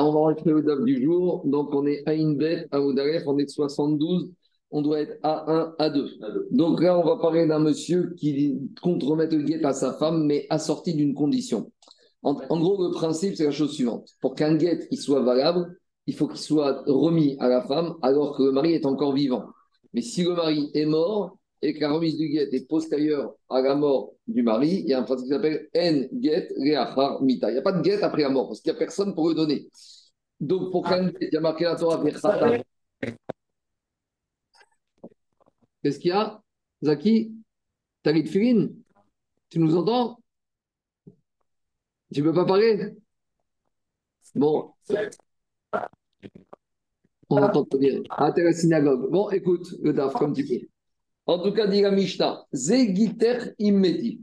On va rentrer au DAF du jour. Donc, on est à Inbet, à Oudalef, on est de 72. On doit être à 1, à 2. Donc là, on va parler d'un monsieur qui compte remettre le guet à sa femme, mais assorti d'une condition. En, gros, le principe, c'est la chose suivante. Pour qu'un guet soit valable, il faut qu'il soit remis à la femme alors que le mari est encore vivant. Mais si le mari est mort et que la remise du guet est postérieure à la mort du mari, il y a un principe qui s'appelle en get reachar mita. Il n'y a pas de guet après la mort parce qu'il n'y a personne pour le donner. Donc pour qu'un guet, il y a marqué la Torah Qu'est-ce qu'il y a? Zaki Talit Firin Tu nous entends? Tu ne peux pas parler? Bon. On entend pas bien. La synagogue. Bon, écoute, le DAF, comme tu peux. En tout cas, dit la Mishnah, Zegiter immeti.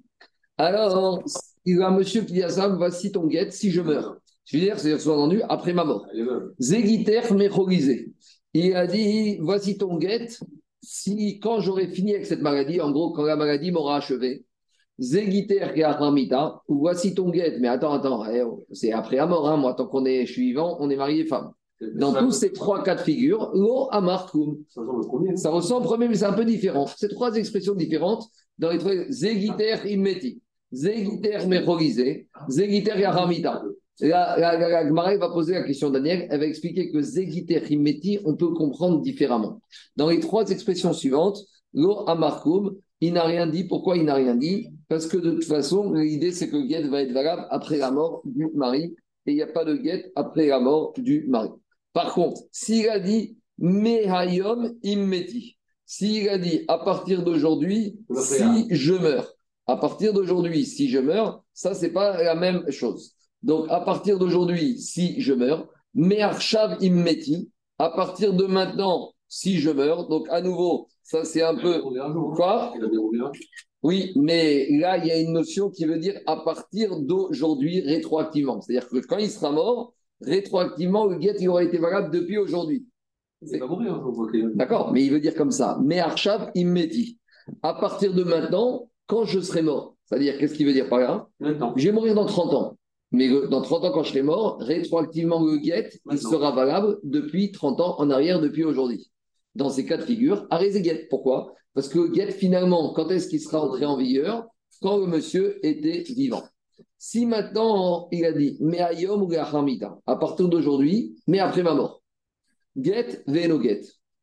Alors, il y a un monsieur qui dit à ça, voici ton guette si je meurs. Je veux dire, c'est sous-entendu après ma mort. Zegiter méchorisé. Il a dit, voici ton guette si quand j'aurai fini avec cette maladie, en gros, quand la maladie m'aura achevé, Zegiter Keachramita, voici ton guette. Mais attends, attends, eh, c'est après la mort, hein, moi, tant qu'on est, je suis vivant, on est marié femme. Dans tous ces trois cas de figure, lo amarkum. Ça ressemble au premier. Ça ressemble au premier, mais c'est un peu différent. Ces trois expressions différentes dans les trois Zegiter immeti, Zegiter mechorisé, Zegiter Yaramita. La, la, la, va poser la question Daniel, elle va expliquer que Zegiter Himeti, on peut comprendre différemment. Dans les trois expressions suivantes, Lo Amarkum, il n'a rien dit. Pourquoi il n'a rien dit? Parce que de toute façon, l'idée c'est que le guet va être valable après la mort du mari et il n'y a pas de guet après la mort du mari. Par contre, s'il a dit Mehayom Immeti, s'il a dit à partir d'aujourd'hui, si je meurs, à partir d'aujourd'hui, si je meurs, ça c'est pas la même chose. Donc, à partir d'aujourd'hui, si je meurs, Me'arshav immeti, à partir de maintenant, si je meurs, donc à nouveau, ça c'est un peu. Quoi? Oui, mais là, il y a une notion qui veut dire à partir d'aujourd'hui, rétroactivement. C'est-à-dire que quand il sera mort, rétroactivement, le guet, il aura été valable depuis aujourd'hui. D'accord, mais il veut dire comme ça. Mais Arshav immeti. À partir de maintenant, quand je serai mort. C'est-à-dire, qu'est-ce qu'il veut dire par là Je vais mourir dans 30 ans. Mais dans 30 ans, quand je serai mort, rétroactivement, le guet, il sera valable depuis 30 ans en arrière, depuis aujourd'hui. Dans ces cas de figure, arrêtez guet. Pourquoi? Parce que le guet, finalement, quand est-ce qu'il sera entré en vigueur? Quand le monsieur était vivant. Si maintenant, il a dit, mais ayom à partir d'aujourd'hui, mais après ma mort. Get, veno get.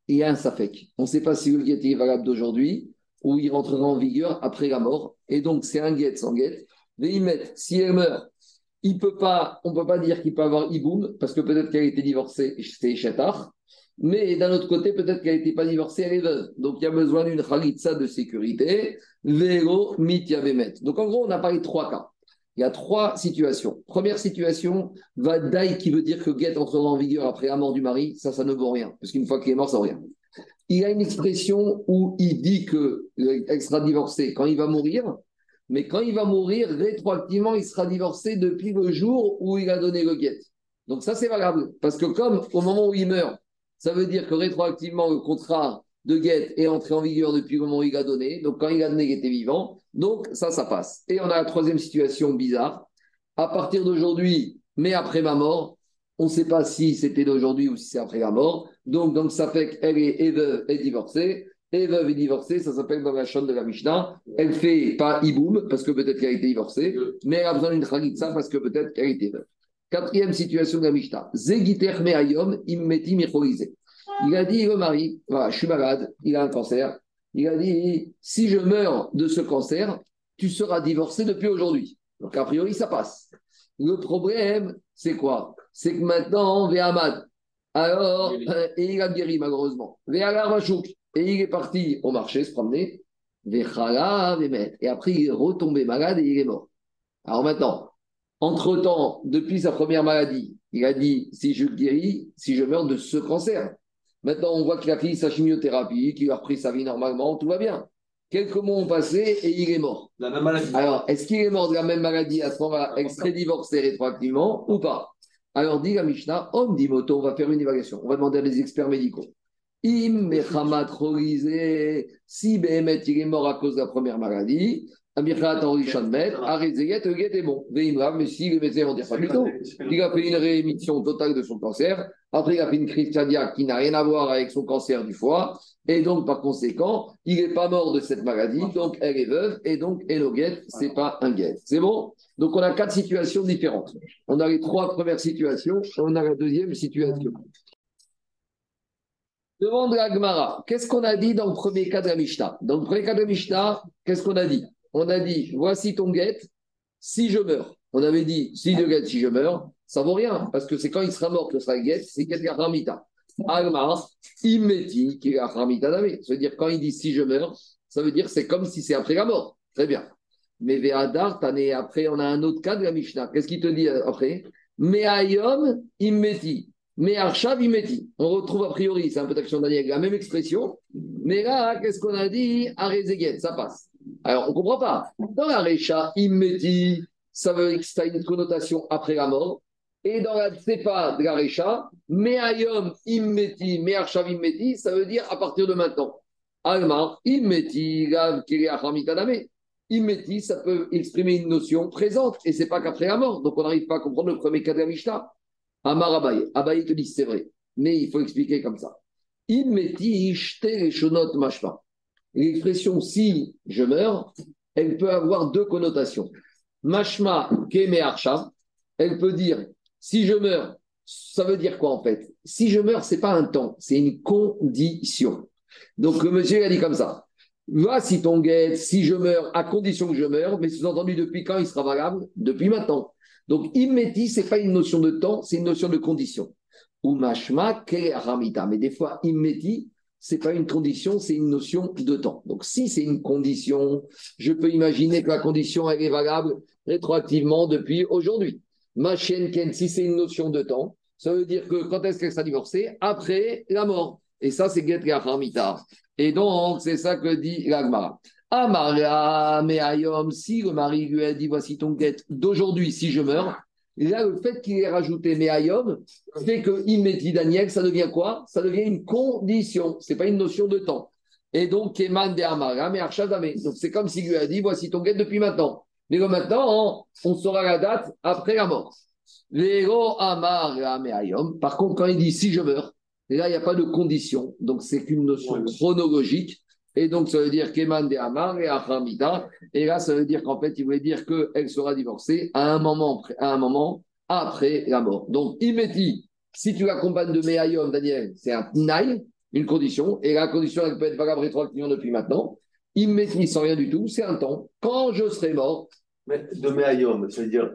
Il y a un safek. On ne sait pas si le guet est valable d'aujourd'hui ou il rentrera en vigueur après la mort. Et donc, c'est un guet sans guet. met si elle meurt il peut pas, on ne peut pas dire qu'il peut avoir Iboum, parce que peut-être qu'elle a été divorcée, c'est Chetar, mais d'un autre côté, peut-être qu'elle n'était pas divorcée, elle est veuve. Donc il y a besoin d'une Khalitsa de sécurité, Vélo, Mityavemet. Donc en gros, on a parlé de trois cas. Il y a trois situations. Première situation, Vadaï, qui veut dire que Get entrera en vigueur après la mort du mari, ça, ça ne vaut rien, parce qu'une fois qu'il est mort, ça vaut rien. Il y a une expression où il dit qu'elle sera divorcée quand il va mourir, mais quand il va mourir, rétroactivement, il sera divorcé depuis le jour où il a donné le guet. Donc ça, c'est valable. Parce que comme au moment où il meurt, ça veut dire que rétroactivement, le contrat de guet est entré en vigueur depuis le moment où il a donné. Donc quand il a donné, il était vivant. Donc ça, ça passe. Et on a la troisième situation bizarre. À partir d'aujourd'hui, mais après ma mort, on ne sait pas si c'était d'aujourd'hui ou si c'est après la mort. Donc, donc ça fait qu'elle est, est divorcée et veuve et divorcée, ça s'appelle dans la chaîne de la Mishnah. Elle fait pas iboum, parce que peut-être qu'elle a été divorcée, mais elle a besoin d'une khalitsa parce que peut-être qu'elle été veuve. Quatrième situation de la Mishnah. Zegiter me'ayom immeti Il a dit, le mari, voilà, je suis malade, il a un cancer. Il a dit, si je meurs de ce cancer, tu seras divorcé depuis aujourd'hui. Donc, a priori, ça passe. Le problème, c'est quoi? C'est que maintenant, Véhamad, alors, euh, et il a guéri malheureusement. Véhalav et il est parti au marché se promener. Et après, il est retombé malade et il est mort. Alors maintenant, entre-temps, depuis sa première maladie, il a dit si je guéris, si je meurs de ce cancer. Maintenant, on voit qu'il a fini sa chimiothérapie, qu'il a repris sa vie normalement, tout va bien. Quelques mois ont passé et il est mort. La même maladie. Alors, est-ce qu'il est mort de la même maladie à ce moment-là, extrait divorcé rétroactivement ou pas? Alors, dit la Mishnah, homme dit moto, on va faire une évaluation. On va demander à des experts médicaux. Im si Behemet il est mort à cause de la première maladie, le guet est bon. Mais si le médecin vont dire pas du tout, il a fait une réémission totale de son cancer, après il a fait une crise cardiaque qui n'a rien à voir avec son cancer du foie, et donc par conséquent, il n'est pas mort de cette maladie, donc elle est veuve, et donc Elo guet, ce n'est pas un guet. C'est bon? Donc on a quatre situations différentes. On a les trois premières situations, et on a la deuxième situation. Demande à Gmara, qu'est-ce qu'on a dit dans le premier cas de la Mishnah? Dans le premier cas de la Mishnah, qu'est-ce qu'on a dit? On a dit, voici ton guette, si je meurs. On avait dit, si de guette, si je meurs, ça vaut rien, parce que c'est quand il sera mort que sera guette, c'est guette Ramita. Agmara, immeti, qui Ramita d'Amé. Ça veut dire, quand il dit si je meurs, ça veut dire c'est comme si c'est après la mort. Très bien. Mais Ve'adar, après, on a un autre cas de la Mishnah. Qu'est-ce qu'il te dit après? Me'ayom immeti. Mais Arshav Imeti, on retrouve a priori, c'est un peu d'action Daniel, la même expression, mais là, qu'est-ce qu'on a dit? Arezeget, ça passe. Alors, on ne comprend pas. Dans la Recha, Imeti, ça veut dire que ça a une connotation après la mort. Et dans la Tsepa de la Recha, Meayom Immeti, Mearshav Immeti, ça veut dire à partir de maintenant. Almar, Immeti, Gav Kiriachamikadame. Immeti, ça peut exprimer une notion présente, et c'est pas qu'après la mort. Donc on n'arrive pas à comprendre le premier cas de la Mishnah. Amar Abaye. Abaye te dit c'est vrai, mais il faut expliquer comme ça. L'expression si je meurs, elle peut avoir deux connotations. Mashma keme elle peut dire si je meurs, ça veut dire quoi en fait? Si je meurs, c'est pas un temps, c'est une condition. Donc le monsieur a dit comme ça. Voici ton guette, si je meurs, à condition que je meurs, mais sous-entendu depuis quand il sera valable? Depuis maintenant. Donc, immeti, ce n'est pas une notion de temps, c'est une notion de condition. Ou mashma, ramita. Mais des fois, immeti, ce n'est pas une condition, c'est une notion de temps. Donc, si c'est une condition, je peux imaginer que la condition, est valable rétroactivement depuis aujourd'hui. Machen ken, si c'est une notion de temps, ça veut dire que quand est-ce qu'elle sera divorcée? Après la mort. Et ça, c'est get ramita. Et donc, c'est ça que dit l'Agmara. Amara, mais si le mari lui a dit voici ton guette d'aujourd'hui, si je meurs, là, le fait qu'il ait rajouté mais Ayom fait que dit Daniel, ça devient quoi? Ça devient une condition, ce n'est pas une notion de temps. Et donc, Keman de Amara, mais Donc, c'est comme s'il lui a dit voici ton guette depuis maintenant. Mais maintenant, on, saura la date après la mort. Ayom. Par contre, quand il dit si je meurs, là, il n'y a pas de condition. Donc, c'est qu'une notion chronologique. Et donc, ça veut dire Keman de Amar et Achamita. Et là, ça veut dire qu'en fait, il voulait dire qu'elle sera divorcée à un moment, après la mort. Donc, Imeti, si tu l'accompagnes de Meayom, Daniel, c'est un Tnaï, une condition. Et la condition, elle peut être valable rétroactivement depuis maintenant. Imeti, sans rien du tout, c'est un temps. Quand je serai mort. Mais de Meayom, ça veut dire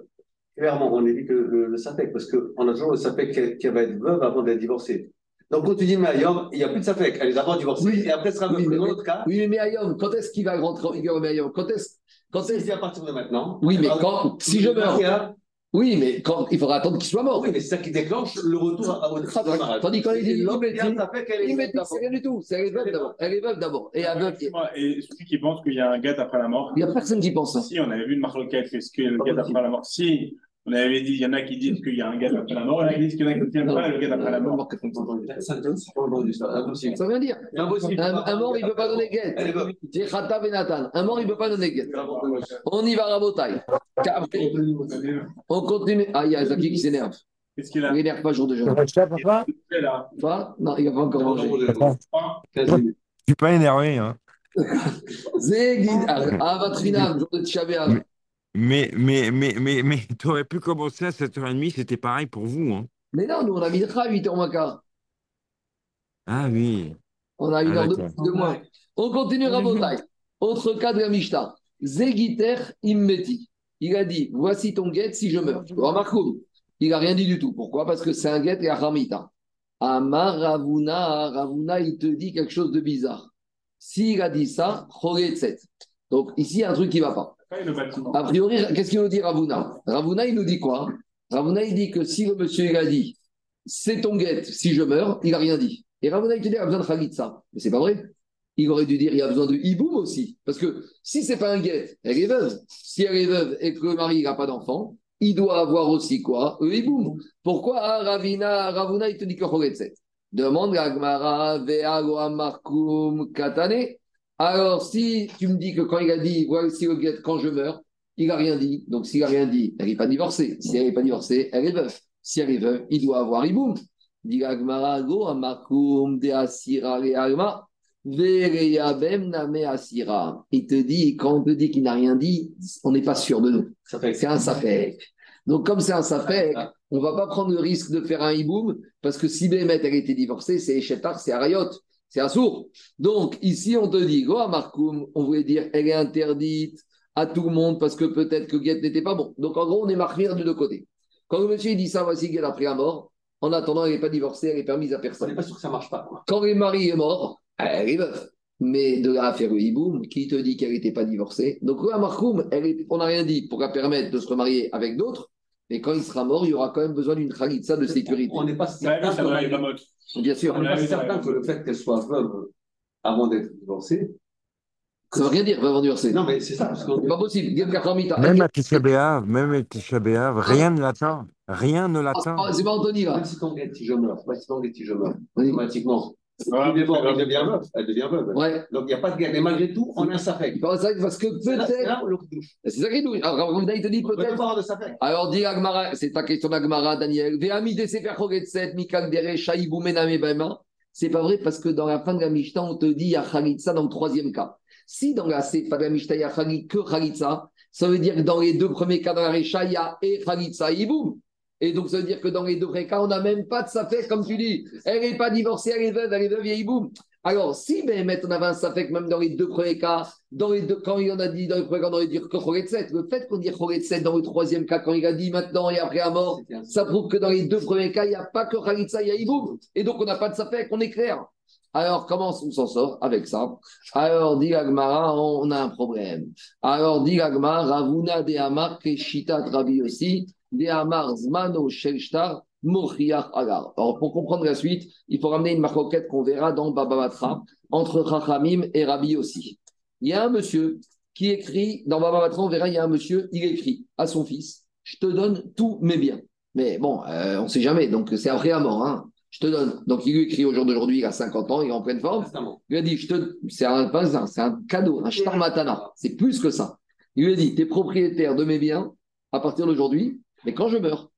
clairement, on évite le, le, le parce qu'on a toujours le Sapek qui, va être veuve avant d'être divorcée. Donc, quand tu dis Mayom, il n'y a plus de Safek. Elle est d'abord divorcée oui, et après, ce sera oui, dans l'autre cas. Oui, mais Mayom, quand est-ce qu'il va rentrer en vigueur Mayom Quand est-ce quand est -ce... à partir de maintenant. Oui, mais quand, si je meurs. Oui, mais quand, il faudra attendre qu'il soit mort. Oui, mais c'est ça qui déclenche le retour à votre. Tandis quand il dit c'est rien du tout. C'est elle est veuve d'abord. Elle est veuve d'abord. Et, et celui qui pense qu'il y a un gâte après la mort. Il n'y a personne qui pense ça. Si, on avait vu une marloquette. Est-ce qu'il y a le gâte après la mort Si, on avait dit, il y en a qui disent qu'il y a un gars après la mort, il y en a qui disent qu'il y en a qui tiennent pas le gars après la mort. Ça veut dire. Un, mort, il ne peut pas donner guet. C'est Khata Benatan. Un mort, il ne peut pas donner guet. On y va à Rabotaille. On continue. Ah, il y a Zaki qui s'énerve. Qu'est-ce qu'il a Il n'énerve pas jour de jour. Pas Non, il n'a pas encore mangé. Je ne suis pas énervé. Hein. Zégid. Ah, Vatrinam, jour de Tchabéa. Mais, mais, mais, mais, mais tu aurais pu commencer à 7h30, c'était pareil pour vous. Hein. Mais non, nous, on a mis le à 8h moins quart. Ah oui. On a une ah, heure de, moins. On continue Rabotai. Autre cas de la Mishnah. Zegiter immeti. Il a dit Voici ton guet si je meurs. Il n'a rien dit du tout. Pourquoi? Parce que c'est un guet et un ramita. Amar Ravuna, Ravuna, il te dit quelque chose de bizarre. S'il a dit ça, Donc ici, il y a un truc qui ne va pas. A priori, qu'est-ce qu'il nous dit Ravuna? Ravuna, il nous dit quoi? Ravuna, il dit que si le monsieur il a dit c'est ton guette si je meurs, il n'a rien dit. Et Ravuna, il te dit il a besoin de ça. Mais c'est pas vrai. Il aurait dû dire il y a besoin de hiboum aussi. Parce que si c'est pas un guette, elle est veuve. Si elle est veuve et que le mari n'a pas d'enfant, il doit avoir aussi quoi? Un hiboum. Pourquoi Ravina, Ravuna, il te dit que Choretset Demande à Gmara, Ve'ago Amarkum Katane. Alors, si tu me dis que quand il a dit, voici le guet quand je meurs, il n'a rien dit. Donc, s'il n'a rien dit, elle n'est pas divorcée. Si elle n'est pas divorcée, elle est veuve. Si elle est veuve, il doit avoir Iboum. Il te dit, quand on te dit qu'il n'a rien dit, on n'est pas sûr de nous. C'est un safek. Donc, comme c'est un safek, on ne va pas prendre le risque de faire un hiboum, parce que si Bémet, elle était divorcée, c'est Echetar, c'est Arayot, c'est sourd. Donc, ici, on te dit, Go Markoum, on voulait dire, elle est interdite à tout le monde, parce que peut-être que Guet n'était pas bon. Donc, en gros, on est marqué de deux côtés. Quand le monsieur dit ça, voici Guet a pris la mort, en attendant, elle n'est pas divorcée, elle est permise à personne. On n'est pas sûr que ça ne marche pas. Quand le mari est mort, elle est veuve. Mais de la faire hiboum, qui te dit qu'elle n'était pas divorcée Donc, la marcoum, on n'a rien dit pour la permettre de se remarier avec d'autres. Mais quand il sera mort, il y aura quand même besoin d'une khalitsa de sécurité. On n'est pas certain, Bien sûr. On n'est pas certain que le fait qu'elle soit veuve avant d'être divorcée. Ça ne veut rien dire, veuve divorcée. Non, mais c'est ça. C'est pas possible. Même à Tisha même à Tisha rien ne l'attend. Rien ne l'attend. Ah, c'est pas Anthony là. Même si ton si je meurs, même automatiquement, elle devient veuve. Elle devient veuve. Ouais. Donc il n'y a pas de guerre. Mais malgré tout, on a un safek. Parce que peut-être. C'est ça qui nous. Alors, il te dit peut-être. Alors, dit Agmara, c'est ta question d'Agmara, Daniel. C'est pas vrai parce que dans la fin de la Mishnah, on te dit il y a Khalitsa dans le troisième cas. Si dans la fin de la Mishnah, il y a que Khalitsa, ça veut dire que dans les deux premiers cas dans la Recha, il y a et Khalitsa et Iboum. Et donc, ça veut dire que dans les deux cas, on n'a même pas de safek, comme tu dis. Elle n'est pas divorcée, elle est veuve, elle est veuve, vieille boum. Alors, si ben, on avait un safek, même dans les deux premiers cas, dans les deux, quand il en a dit dans les premiers cas, on aurait dit que Choretset. Le fait qu'on dit Choretset dans le troisième cas, quand il a dit maintenant et après à mort, ça prouve que dans les deux premiers cas, il n'y a pas que Khalitsa, il y a Iboum. Et donc, on n'a pas de safek, on est clair. Alors, comment on s'en sort avec ça? Alors, dit Agmara, on a un problème. Alors, dit Agmara, Ravuna de Amar, Keshita Trabi aussi. Alors, pour comprendre la suite, il faut ramener une marquette qu'on verra dans Baba Batra entre Chachamim et Rabbi aussi. Il y a un monsieur qui écrit, dans Baba Batra, on verra, il y a un monsieur, il écrit à son fils Je te donne tous mes biens. Mais bon, euh, on ne sait jamais, donc c'est après à mort. Hein. Je te donne. Donc il lui écrit au jour d'aujourd'hui, il a 50 ans, il est en pleine forme. Il lui a dit je te... C'est un, c'est un cadeau, un shtar matana. C'est plus que ça. Il lui a dit Tu es propriétaire de mes biens à partir d'aujourd'hui mais quand je meurs.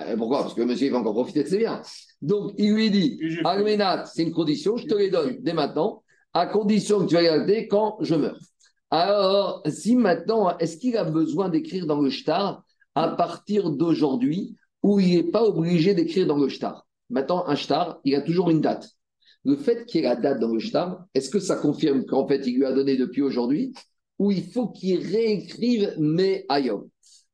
Euh, pourquoi? Parce que le monsieur va encore profiter de ses biens. Donc, il lui dit Almenat, c'est une condition, je te les donne dès maintenant, à condition que tu vas garder quand je meurs. Alors, si maintenant, est-ce qu'il a besoin d'écrire dans le shtar à partir d'aujourd'hui ou il n'est pas obligé d'écrire dans le shtar? Maintenant, un shtar, il a toujours une date. Le fait qu'il y ait la date dans le shtar, est-ce que ça confirme qu'en fait, il lui a donné depuis aujourd'hui ou il faut qu'il réécrive mes ayom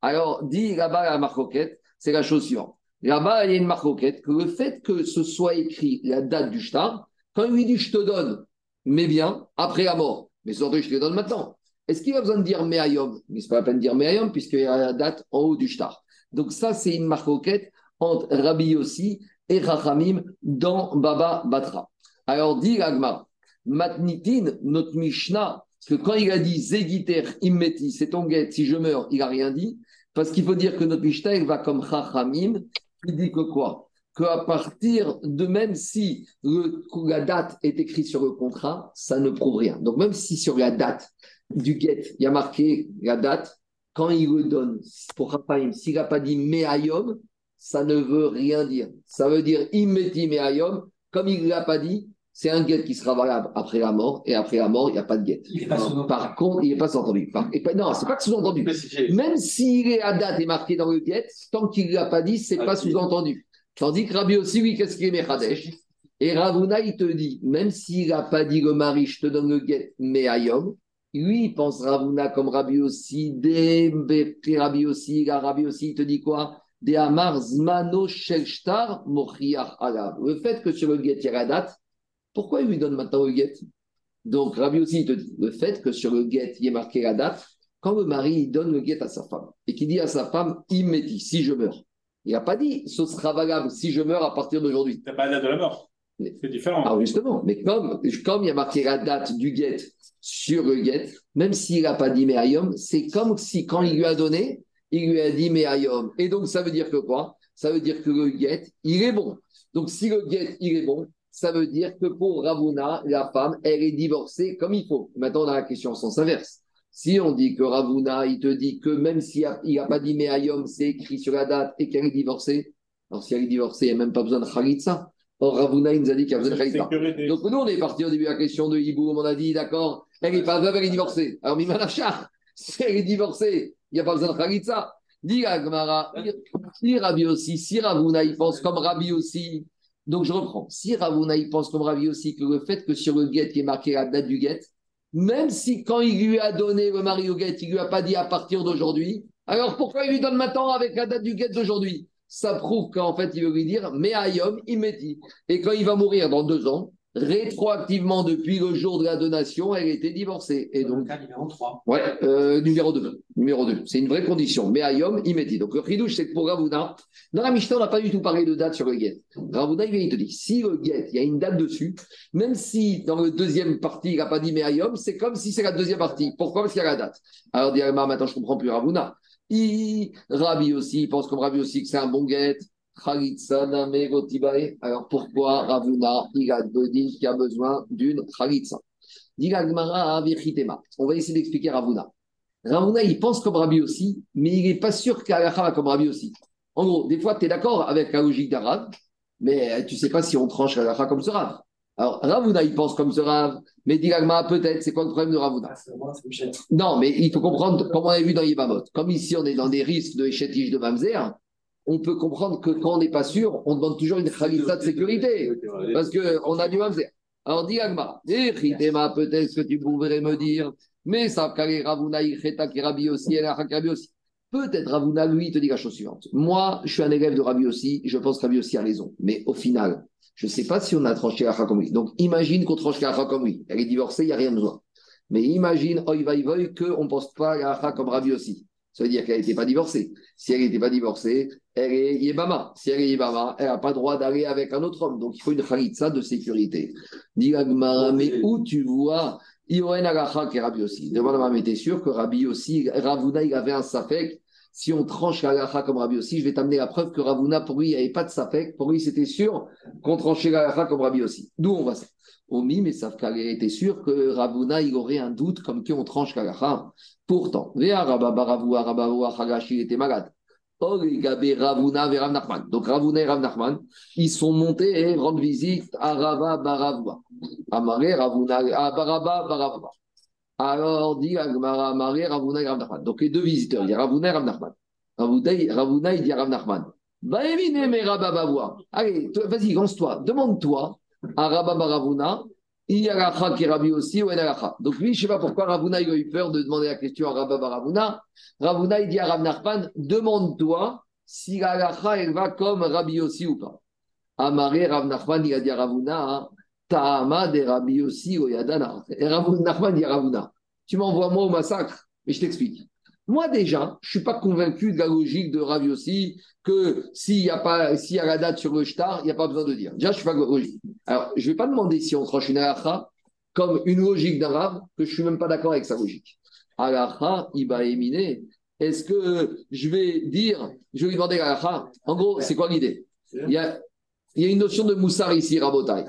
alors, dit là-bas la marcoquette, c'est la chose suivante. Là-bas, il y a une marcoquette que le fait que ce soit écrit la date du shtar, quand il lui dit je te donne mes biens après la mort, mais surtout je te donne maintenant, est-ce qu'il a besoin de dire meayom Mais c'est pas la peine de dire meayom puisqu'il y a la date en haut du shtar. Donc, ça, c'est une marcoquette entre Rabbi Yossi et Rachamim dans Baba Batra. Alors, dit l'agma, Matnitin, notre Mishnah, que quand il a dit Zegiter immeti, c'est ton guet, si je meurs, il n'a rien dit. Parce qu'il faut dire que notre Mishnah va comme Chachamim, qui dit que quoi? Qu'à partir de même si la date est écrite sur le contrat, ça ne prouve rien. Donc même si sur la date du guet, il y a marqué la date, quand il le donne pour Chachamim, s'il n'a pas dit Meayom, ça ne veut rien dire. Ça veut dire Immeti Meayom, comme il ne l'a pas dit, c'est un guet qui sera valable après la mort, et après la mort, il n'y a pas de guet. Par contre, il n'est pas sous-entendu. Par... Non, c'est pas sous-entendu. Même s'il est à date et marqué dans le guet, tant qu'il ne l'a pas dit, c'est n'est pas sous-entendu. Tandis que Rabbi aussi, oui, qu'est-ce qu'il est Mechadesh Et Ravuna, il te dit, même s'il n'a pas dit le mari, je te donne le guet, mais Ayom, lui, il pense Ravuna comme Rabbi aussi, des Rabbi aussi, Rabbi aussi, il te dit quoi? Des Amar Zmano Shelshtar Mochiach Alav. Le fait que sur le guet, il y a la date, pourquoi il lui donne maintenant le guet? Donc, Rabbi aussi, il te dit le fait que sur le guet, il est marqué la date, quand le mari donne le guet à sa femme et qu'il dit à sa femme, imméti, si je meurs. Il n'a pas dit, ce sera valable si je meurs à partir d'aujourd'hui. C'est pas la date de la mort. C'est différent. Ah, justement. Mais comme, comme il y a marqué la date du guet sur le guet, même s'il n'a pas dit Meayom, c'est comme si quand il lui a donné, il lui a dit Meayom. Et donc, ça veut dire que quoi? Ça veut dire que le guet, il est bon. Donc, si le guet, il est bon, ça veut dire que pour Ravuna, la femme, elle est divorcée comme il faut. Maintenant, on a la question en sens inverse. Si on dit que Ravuna, il te dit que même s'il n'a pas dit Meayom, c'est écrit sur la date et qu'elle est divorcée, alors si elle est divorcée, il n'y a même pas besoin de Khalitsa. Or, Ravuna, il nous a dit qu'il y a besoin de Khalitsa. Donc, nous, on est parti au début de la question de Hiboum, on a dit, d'accord, elle n'est pas veuve, elle est divorcée. Alors, Mimanachar, si elle est divorcée, il n'y a pas besoin de Khalitsa. Dis Agmara, si Rabbi aussi, si Ravuna, il pense comme Rabbi aussi, donc je reprends. Si Ravuna, il pense comme Rabbi aussi que le fait que sur le guet, il est marqué la date du guet, même si quand il lui a donné le mari au guet, il lui a pas dit à partir d'aujourd'hui, alors pourquoi il lui donne maintenant avec la date du guet d'aujourd'hui? Ça prouve qu'en fait, il veut lui dire, mais Ayom, il me dit. Et quand il va mourir dans deux ans, rétroactivement depuis le jour de la donation, elle était divorcée. Et donc, cas numéro 3. Ouais, euh, numéro 2. Numéro 2. C'est une vraie condition. Mais Ayom, il dit. Donc le ridouche, c'est que pour Ravuna, dans la Mishnah, on n'a pas du tout parlé de date sur le guet. Ravuna, il vient, il te dit, si le guet, il y a une date dessus, même si dans le deuxième partie, il n'a pas dit mais Ayom, c'est comme si c'est la deuxième partie. Pourquoi? Parce qu'il y a la date. Alors, dit maintenant, je comprends plus Ravuna. Il, Rabi aussi, il pense comme Rabi aussi que c'est un bon guet. Alors pourquoi Ravuna, il a dit qu'il a besoin d'une Khalitsa On va essayer d'expliquer Ravuna. Ravuna, il pense comme Rabbi aussi, mais il n'est pas sûr qu'Alacha va comme Rabbi aussi. En gros, des fois, tu es d'accord avec la logique d'Arav, mais tu ne sais pas si on tranche Alacha comme ce Rav. Alors, Ravuna, il pense comme ce Rav, mais Dilagma, peut-être, c'est quoi le problème de Ravuna? Ah, Non, mais il faut comprendre, comme on a vu dans Yibamot, comme ici on est dans des risques de échétige de Mamzer, on peut comprendre que quand on n'est pas sûr, on demande toujours une khalitza de sécurité. Parce qu'on a du mamzer. Alors, dis Agma, peut-être que tu pourrais me dire, mais ça, Ravuna, Rabi aussi, Rabi aussi. Peut-être Ravuna, lui, te dit la chose suivante. Moi, je suis un élève de Rabi aussi, je pense que Rabi aussi a raison. Mais au final, je ne sais pas si on a tranché la comme lui. Donc, imagine qu'on tranche la comme lui. Elle est divorcée, il n'y a rien besoin. Mais imagine, oi, va, qu'on ne pense pas à la comme Rabi aussi. Ça veut dire qu'elle n'était pas divorcée. Si elle n'était pas divorcée, elle est Yébama. Si elle est Yébama, elle n'a pas le droit d'aller avec un autre homme. Donc il faut une khalitsa de sécurité. Dis mais où tu vois Ioen Agacha qui est Rabbi aussi? Demande à t'es sûr que Rabbi aussi, Ravuna, il avait un safek? Si on tranche l'agacha comme Rabbi aussi, je vais t'amener la preuve que Ravuna, pour lui, il n'y avait pas de safek. Pour lui, c'était sûr qu'on tranchait l'agacha comme Rabbi aussi. D'où on va ça? Omi, mais Safkal était sûr que Ravuna, il aurait un doute comme qui on tranche Kalacha. Pourtant, Hagashi était malade. Et. Donc Ravuna et Rav Nachman, ils sont montés et rendent visite à Rava Baravua. Ravuna, à Baraba Baravua. Alors dit Agmara Amare Ravuna et Rav Nachman. Donc les deux visiteurs, il y a Ravuna et Rav Nachman. Ravuna, il dit à Rav Nachman. Allez, vas-y, lance-toi, demande-toi à Rabba Baravuna, il y a la qui Rabbi aussi ou Enalacha. Donc lui, je ne sais pas pourquoi Ravuna il a eu peur de demander la question à Rabba Baravuna. Ravuna, il dit à Rav demande-toi si la elle va comme Rabbi aussi ou pas. Amaré, Rav Nachman, il a dit à Ravuna, Ta'ama de Rabbi aussi ou Yadana. Et Rav dit à Ravuna, tu m'envoies moi au massacre, mais je t'explique. Moi, déjà, je ne suis pas convaincu de la logique de Rav aussi que s'il y a y a la date sur le shtar, il n'y a pas besoin de dire. Déjà, je suis pas logique. Alors, je vais pas demander si on tranche une halakha comme une logique d'un rave que je suis même pas d'accord avec sa logique. Halakha, il va éminer. Est-ce que je vais dire, je vais lui demander halakha En gros, c'est quoi l'idée? Il y, a, une notion de moussar ici, rabotai.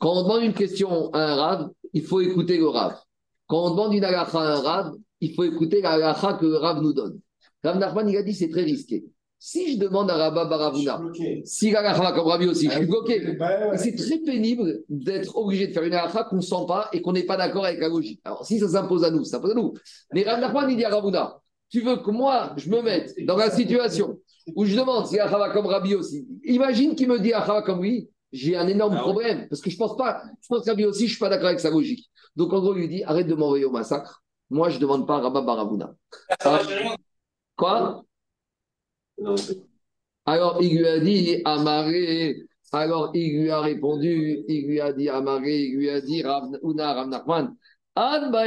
Quand on demande une question à un rave, il faut écouter le rave. Quand on demande une halakha à un rave, il faut écouter la halakha que le rave nous donne. Rav Nachman, il a dit c'est très risqué. Si je demande à Rabba Baravuna, si la comme Rabbi aussi, je suis bloqué. C'est très pénible d'être obligé de faire une halakha qu'on ne sent pas et qu'on n'est pas d'accord avec la logique. Alors, si ça s'impose à nous, ça s'impose à nous. Mais Rav Nachman, il dit à Ravuna, tu veux que moi, je me mette dans la situation où je demande si la comme Rabbi aussi. Imagine qu'il me dit à comme lui, j'ai un énorme ah problème. Parce que je pense pas, je pense que Rabbi aussi, je ne suis pas d'accord avec sa logique. Donc, en gros, il lui dit, arrête de m'envoyer au massacre. Moi, je ne demande pas Rabba Baravuna. Quoi? Alors il lui a dit Amaré, alors il lui a répondu, il lui a dit Amaré, il lui a dit Una Rav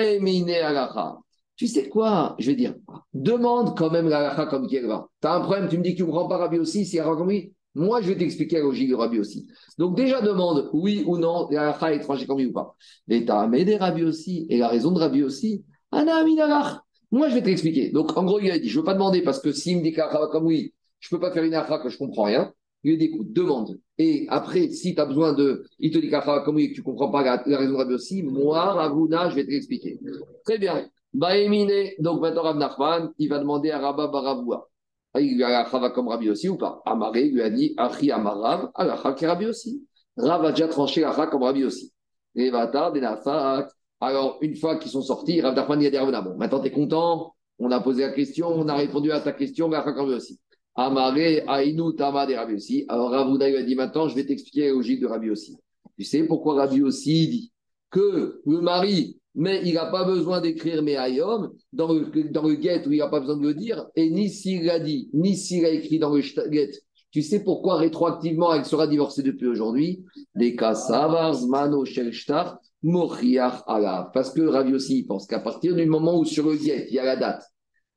Tu sais quoi? Je vais dire, demande quand même la comme qui va. Tu as un problème, tu me dis que tu ne comprends pas Rabbi aussi, si oui. Moi, je vais t'expliquer la logique de Rabbi aussi. Donc, déjà, demande oui ou non, la est étranger comme lui ou pas. Mais tu as des Rabbi aussi, et la raison de Rabbi aussi. Moi, je vais t'expliquer. Donc, en gros, il a dit je ne veux pas demander parce que s'il me dit comme oui, je ne peux pas faire une afra que je ne comprends rien. Il lui dit écoute, demande. Et après, si tu as besoin de. Il te dit comme tu ne comprends pas la, raison de aussi, moi, Ravuna, je vais te l'expliquer. Très bien. Baémine, donc maintenant Rav Nachman, il va demander à Rabba Baravoua. Ah, il lui a Chava comme Rabbi aussi ou pas? Amaré lui a dit Achi Amarav, Alacha qui Rabbi aussi. Rav a déjà tranché Lacha comme Rabbi aussi. Et Alors, une fois qu'ils sont sortis, Rav il a dit Bon, maintenant tu es content, on a posé la question, on a répondu à ta question, mais Rabbi aussi. Amaré, Aïnou, Tama de Rabbi aussi. Alors Ravuna lui a dit Maintenant, je vais t'expliquer la logique de Rabbi aussi. Tu sais pourquoi Rabbi aussi dit que le mari mais il n'a pas besoin d'écrire Me'ayom dans le, dans le get où il n'a pas besoin de le dire, et ni s'il l'a dit, ni s'il a écrit dans le get. Tu sais pourquoi rétroactivement elle sera divorcée depuis aujourd'hui? Les Kasavars, Mano, Shelshtar, Moriach, Allah. Parce que Ravi aussi pense qu'à partir du moment où sur le get, il y a la date,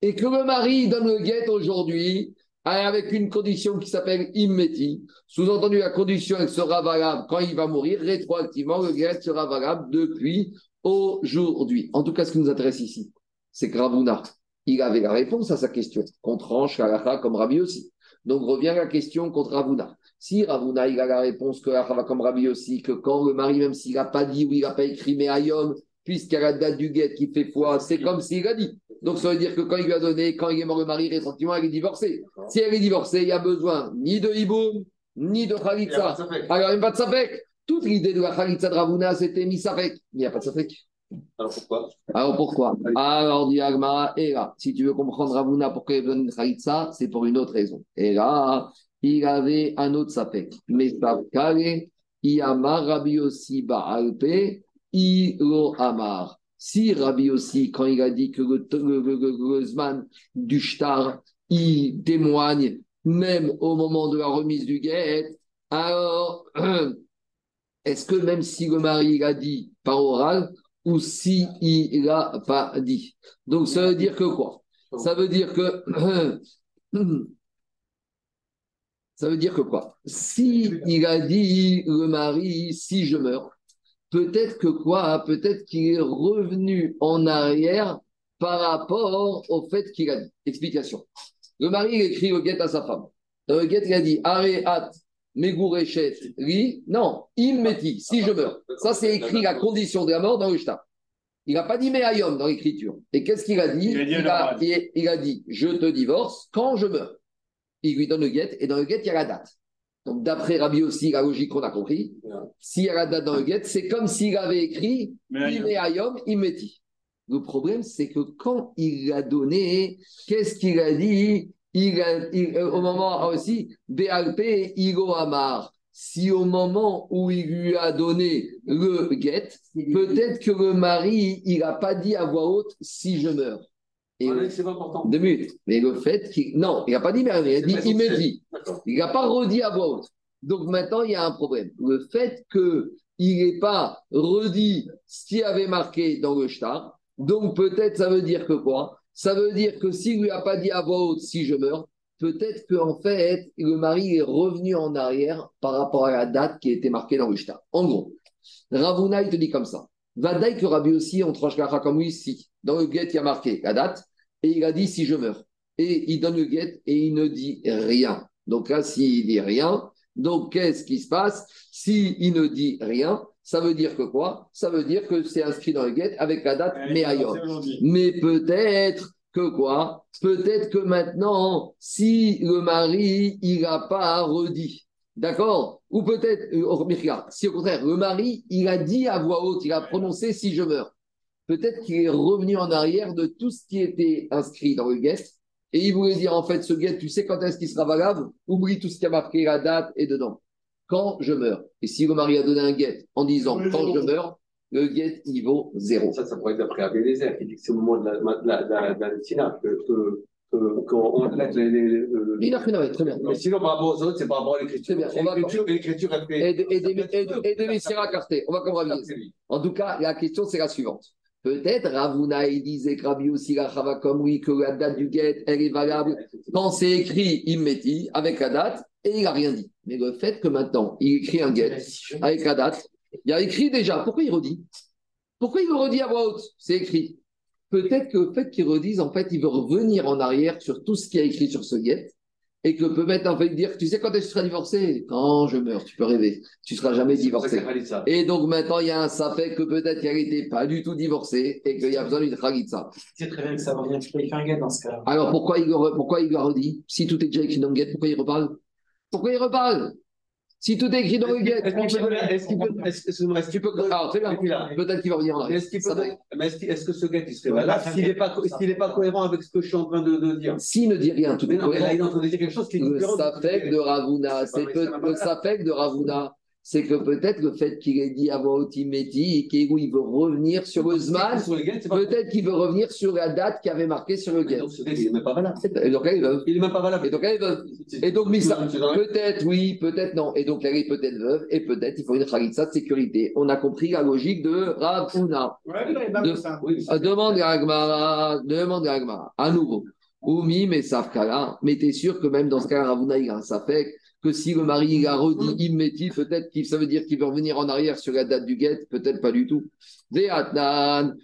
et que le mari donne le get aujourd'hui, avec une condition qui s'appelle immeti. Sous-entendu, la condition elle sera valable quand il va mourir. Rétroactivement, le get sera valable depuis aujourd'hui. En tout cas, ce qui nous intéresse ici, c'est que Ravuna, il avait la réponse à sa question, qu'on tranche comme Rabbi aussi. Donc revient la question contre Ravuna. Si Ravuna, il a la réponse que comme Rabbi aussi, que quand le mari, même s'il n'a pas dit ou il n'a pas écrit mais Ayom, puisqu'il y a la date du guet qui fait foi, c'est comme s'il a dit. Donc ça veut dire que quand il lui a donné, quand il est mort le mari, récemment, elle est divorcée. Si elle est divorcée, il n'y a besoin ni de hiboum, ni de khalitza. Alors il n'y a pas de safek. Toute l'idée de la Khalitsa de Ravuna, c'était Misafek. Il n'y a pas de Safek. Alors pourquoi? Alors pourquoi? Alors, dit Agmara, et là, si tu veux comprendre Ravuna pourquoi il donne une Khalitsa, c'est pour une autre raison. Et là, il avait un autre Safek. Mais Safkale, Iyamar Rabbi aussi Ba'alpe, Ilo Amar. Si Rabbi aussi, quand il a dit que le, le, du Shtar, il témoigne même au moment de la remise du guet, alors est-ce que même si le mari l'a dit par oral ou si il l'a pas dit? Donc ça veut dire que quoi? Ça veut dire que ça veut dire que quoi? Si il a dit le mari si je meurs, peut-être que quoi? Peut-être qu'il est revenu en arrière par rapport au fait qu'il a dit. Explication. Le mari il écrit au guet à sa femme. Dans le guet, il a dit Arrêt, Megourechet, lui, non, Immeti, si je meurs. Ça, c'est écrit la condition de la mort dans le shtar. Il n'a pas dit Meayom dans l'écriture. Et qu'est-ce qu'il a dit il a, dit, je te divorce quand je meurs. Il lui donne le guet, et dans le guet, il y a la date. Donc, d'après Rabbi aussi, la logique qu'on a compris, s'il y a la date dans le guet, c'est comme s'il avait écrit Meayom, Immeti. Le problème, c'est que quand il l'a donné, qu'est-ce qu'il a dit? Il, euh, au moment aussi, BALP, Igo Amar, si au moment où il lui a donné le guet, peut-être que le mari, il n'a pas dit à voix haute si je meurs. Et c'est pas important. Deux minutes. Mais le fait qu'il. Non, il n'a pas dit mais il a dit il me dit. Il n'a pas redit à voix haute. Donc maintenant, il y a un problème. Le fait qu'il n'ait pas redit ce qui avait marqué dans le shtar, donc peut-être ça veut dire que quoi? Ça veut dire que s'il ne lui a pas dit à voix haute si je meurs, peut-être qu'en fait, le mari est revenu en arrière par rapport à la date qui était marquée dans le shtar. En gros, Ravuna, il te dit comme ça. Vadaï que Rabbi aussi, on tranche la comme lui, si. Dans le guet, il y a marqué la date, et il a dit si je meurs. Et il donne le guet et il ne dit rien. Donc là, s'il dit rien, donc qu'est-ce qui se passe? S'il ne dit rien, ça veut dire que quoi? Ça veut dire que c'est inscrit dans le guet avec la date mais ailleurs. Mais peut-être que quoi? Peut-être que maintenant, si le mari, il n'a pas redit, d'accord? Ou peut-être, euh, si au contraire, le mari, il a dit à voix haute, il a prononcé si je meurs. Peut-être qu'il est revenu en arrière de tout ce qui était inscrit dans le guet et il voulait dire en fait, ce guet, tu sais quand est-ce qu'il sera valable? Oublie tout ce qui a marqué la date et dedans quand je meurs. Et si le mari a donné un guet en disant quand je meurs, le guet, il vaut zéro. Ça, ça pourrait être d'après Abélézer, qui dit que c'est au moment de la, la, la, que, que, quand on laisse les. les, très bien. Mais sinon, par rapport aux autres, c'est par rapport à l'écriture. L'écriture, elle fait. Et de, et de, et de Messira Carté. On va comprendre. En tout cas, la question, c'est la suivante. Peut-être Ravuna, il disait que Rabbi aussi la comme oui, que la date du guet, elle est valable quand c'est écrit immeti avec la date et il n'a rien dit. Mais le fait que maintenant, il écrit un get avec la date, il a écrit déjà. Pourquoi il redit? Pourquoi il le redit à voix haute? C'est écrit. Peut-être que le fait qu'il redise, en fait, il veut revenir en arrière sur tout ce qu'il a écrit sur ce get. et que peut-être en fait dire, tu sais quand est-ce que tu seras divorcé? Quand je meurs, tu peux rêver. Tu ne seras jamais divorcé. Et donc maintenant, il y a un fait que peut-être qu'elle n'était pas du tout divorcée et qu'il y a besoin d'une khalitsa. C'est très bien que ça revient, tu peux y faire un guet dans ce cas-là. Alors pourquoi il, pourquoi il lui a redit Si tout est déjà écrit dans le guet, pourquoi il reparle? Pourquoi il reparle? Si tout est écrit dans le guet, est-ce qu'il peut. Est-ce qu'il peut. Alors, très bien. Peut-être qu'il va revenir en Est-ce est que ce guet, il serait valable? S'il n'est pas, pas cohérent avec ce que je suis en train de, dire S'il ne dit rien, tout est cohérent. Il est en train de dire quelque chose qui est différent. Le safek de Ravuna, c'est le safek de Ravuna c'est que peut-être le fait qu'il ait dit avant Otimeti et qu'il veut revenir sur le Zman, peut-être qu'il veut revenir sur la date qui avait marqué sur le guet. Donc, il n'est même pas valable. Et donc, il est même pas valable. Et donc, elle Et donc, peut-être oui, peut-être non. Et donc, elle est peut-être veuve et peut-être il faut une khalitsa de sécurité. On a compris la logique de Ravuna. De, demande à Agmara, demande à Agmara, à nouveau. Oumi, mais Safkala, mais t'es sûr que même dans ce cas, Ravuna, il a un Safek que si le mari a redit imméti, peut-être que ça veut dire qu'il veut revenir en arrière sur la date du guet, peut-être pas du tout. Ve'atnan,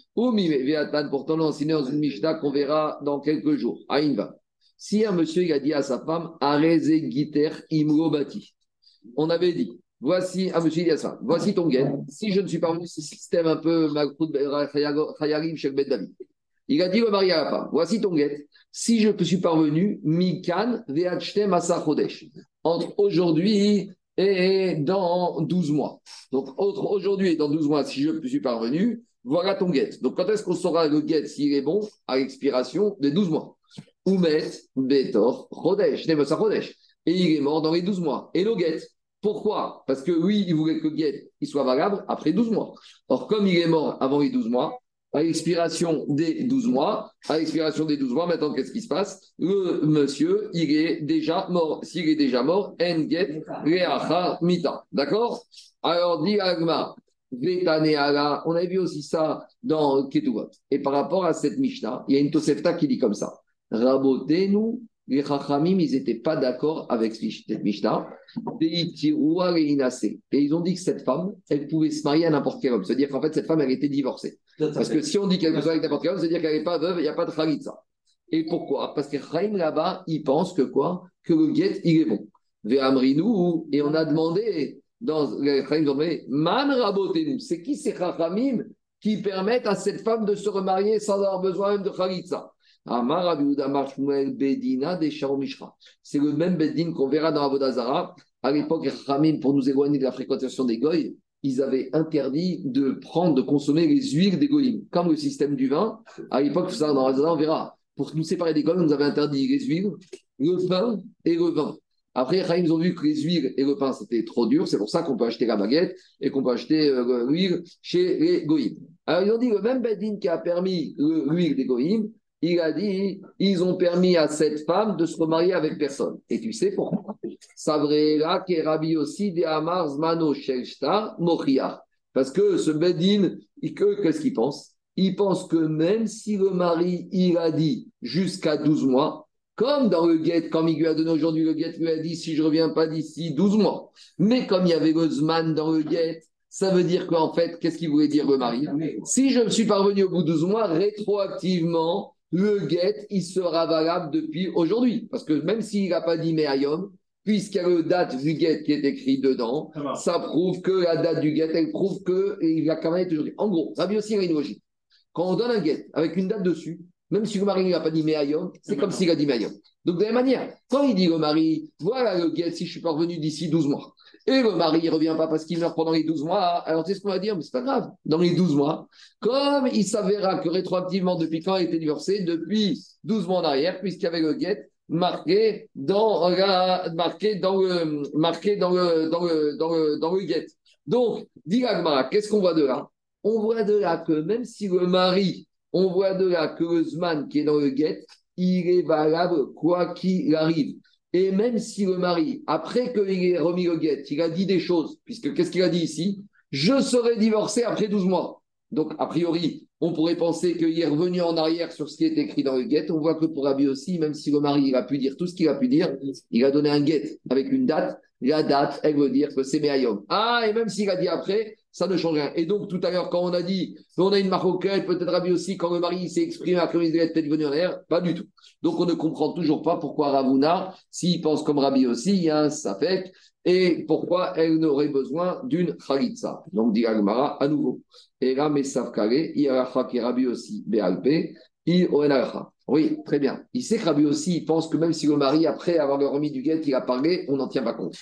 pourtant enseigné dans une Mishnah qu'on verra dans quelques jours. Aïnva. Si un monsieur il a dit à sa femme, Areze Giter Imrobati, on avait dit, voici, un monsieur il dit à ça, voici ton guet, si je ne suis pas venu, ce système un peu Chayarim chez le David. Il a dit le mari à la femme, voici ton guet, si je suis parvenu, Mikan Ve'achtem Chodesh entre aujourd'hui et dans 12 mois. Donc, entre aujourd'hui et dans 12 mois, si je suis parvenu, voilà ton guet. Donc, quand est-ce qu'on saura le guet s'il est bon À l'expiration des 12 mois? Oumet, Betor, Chodesh, Chodesh. Et il est mort dans les 12 mois. Et le guet. Pourquoi? Parce que oui, il voulait que le guet il soit valable après 12 mois. Or, comme il est mort avant les 12 mois, à l'expiration des 12 mois, à l'expiration des 12 mois, maintenant, qu'est-ce qui se passe? Le monsieur, il est déjà mort. S'il est déjà mort, en get mita. D'accord? Alors, dit Agma, on a vu aussi ça dans Ketuvot. Et par rapport à cette Mishnah, il y a une Tosefta qui dit comme ça. Rabotenu les Chachamim, ils n'étaient pas d'accord avec cette Mishnah. Et ils ont dit que cette femme, elle pouvait se marier à n'importe quel homme. C'est-à-dire qu'en fait, cette femme, elle était divorcée. Parce que si on dit qu'elle marier avec n'importe quel homme, c'est-à-dire qu'elle n'est pas veuve, il n'y a pas de khalitza. Et pourquoi? Parce que Chaim là-bas, il pense que quoi? Que le guet, il est bon. Ve'amrinu, et on a demandé, dans demandé, Man rabotenu, c'est qui ces Chachamim qui permettent à cette femme de se remarier sans avoir besoin de khalitza c'est le même Bedin qu'on verra dans Avodazara. À l'époque, Ramim, pour nous éloigner de la fréquentation des goïs, ils avaient interdit de prendre, de consommer les huiles des goïms. Comme le système du vin, à l'époque, ça, dans on verra. Pour nous séparer des goïms, nous avait interdit les huiles, le pain et le vin. Après, ils ont vu que les huiles et le pain, c'était trop dur. C'est pour ça qu'on peut acheter la baguette et qu'on peut acheter euh, l'huile chez les goïms. Alors, ils ont dit le même Bedin qui a permis l'huile des goïms, il a dit, ils ont permis à cette femme de se remarier avec personne. Et tu sais pourquoi? Aussi de Parce que ce Bedin, qu'est-ce qu'il pense Il pense que même si le mari, il a dit jusqu'à 12 mois, comme dans le guet, comme il lui a donné aujourd'hui le guet, lui a dit si je reviens pas d'ici 12 mois. Mais comme il y avait le Zman dans le guet, ça veut dire qu'en fait, qu'est-ce qu'il voulait dire le mari? Si je me suis parvenu au bout de 12 mois, rétroactivement, le guet, il sera valable depuis aujourd'hui. Parce que même s'il n'a pas dit Meayom, puisqu'il y a le date du guet qui est écrit dedans, ça, prouve que la date du guet, elle prouve qu'il a quand même été aujourd'hui. En gros, ça veut aussi une logique. Quand on donne un guet avec une date dessus, même si le mari n'a pas dit Meayom, c'est comme s'il a dit Meayom. Donc, de la même manière, quand il dit au mari, voilà le guet, si je suis pas revenu d'ici 12 mois, et le mari ne revient pas parce qu'il meurt pendant les 12 mois, alors tu sais ce qu'on va dire, mais c'est pas grave. Dans les 12 mois, comme il s'avéra que rétroactivement, depuis quand il était divorcé, depuis 12 mois en arrière, puisqu'il y avait le guet marqué dans, le, marqué dans le, dans le, dans le, dans le guet. Donc, dit qu'est-ce qu'on voit de là? On voit de là que même si le mari, on voit de là que le qui est dans le guet, il est valable quoi qu'il arrive. Et même si le mari, après qu'il ait remis le guet, il a dit des choses, puisque qu'est-ce qu'il a dit ici? Je serai divorcé après 12 mois. Donc, a priori, on pourrait penser qu'il est revenu en arrière sur ce qui est écrit dans le guet. On voit que pour Rabbi aussi, même si le mari il a pu dire tout ce qu'il a pu dire, il a donné un guet avec une date. La date, elle veut dire que c'est Meayom. Ah, et même s'il a dit après, ça ne change rien. Et donc, tout à l'heure, quand on a dit on a une marocaine, peut-être Rabbi aussi, quand le mari s'est exprimé après il est peut-être venu en arrière, pas du tout. Donc, on ne comprend toujours pas pourquoi Ravuna, s'il pense comme Rabbi aussi, il y a un safek, et pourquoi elle n'aurait besoin d'une khalitsa. Donc, dit Agmara à nouveau. Et là, Mesav Kare, Iracha qui Rabbi aussi, Béalpe, il Oui, très bien. Il sait que Rabbi aussi, il pense que même si le mari, après avoir remis du guet, il a parlé, on n'en tient pas compte.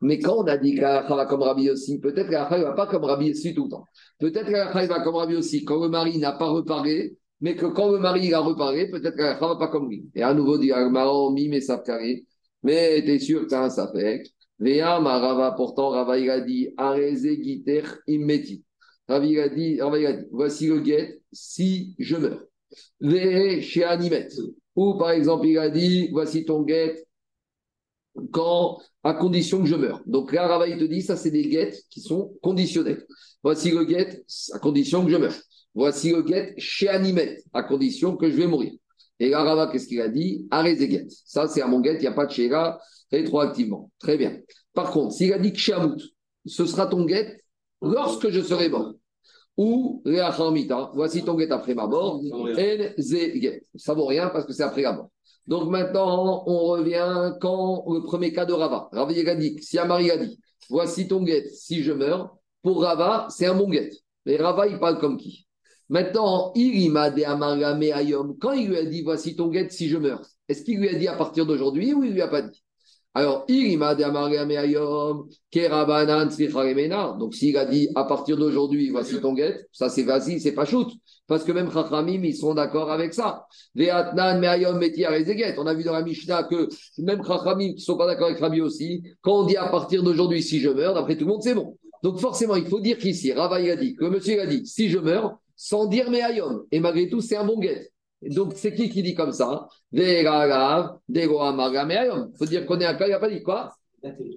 Mais quand on a dit qu'Alacha va comme Rabbi aussi, peut-être qu'Alacha ne va pas comme Rabbi aussi tout le temps. Peut-être qu'Alacha va comme Rabbi aussi quand le mari n'a pas reparlé, mais que quand le mari a reparlé, peut-être qu'Alacha ne va pas comme lui. Et à nouveau, dit Agmara, mi, mais carré. Mais t'es sûr que tu as un safek? Véa, ma Rava, pourtant, Rava, il a dit, Areze Giter Immeti. Rava, il a dit, il voici le guet si je meurs. Vé chez Animet. Ou par exemple, il a dit, voici ton guet quand, à condition que je meure. Donc là, Rava, il te dit, ça, c'est des guettes qui sont conditionnelles. Voici le guet à condition que je meure. Voici le guet chez Animet, à condition que je vais mourir. Et là, Rava, qu'est-ce qu'il a dit? Arrêtez guet. Ça, c'est à mon guet, il n'y a pas de chéra rétroactivement. Très bien. Par contre, s'il a dit que ce sera ton guet lorsque je serai mort. Ou Réachamita, voici ton guet après ma mort. Ça vaut rien parce que c'est après la mort. Donc maintenant, on revient quand le premier cas de Rava. Rava, dit, si Amari a dit, voici ton guet si je meurs, pour Rava, c'est un bon guet. Mais Rava, il parle comme qui? Maintenant, Irima de Ayom, quand il lui a dit, voici ton guet si je meurs, est-ce qu'il lui a dit à partir d'aujourd'hui ou il lui a pas dit? Alors, donc s'il a dit à partir d'aujourd'hui, voici ton guet, ça c'est vas-y, c'est pas shoot. Parce que même Chachamim, ils sont d'accord avec ça. On a vu dans la Mishnah que même Chachamim qui ne sont pas d'accord avec Rabbi aussi, quand on dit à partir d'aujourd'hui, si je meurs, d'après tout le monde, c'est bon. Donc forcément, il faut dire qu'ici, Rava a dit, que monsieur a dit, si je meurs, sans dire Meayom. Et malgré tout, c'est un bon guet. Donc, c'est qui qui dit comme ça Il faut dire qu'on est un cas, il n'a pas dit quoi?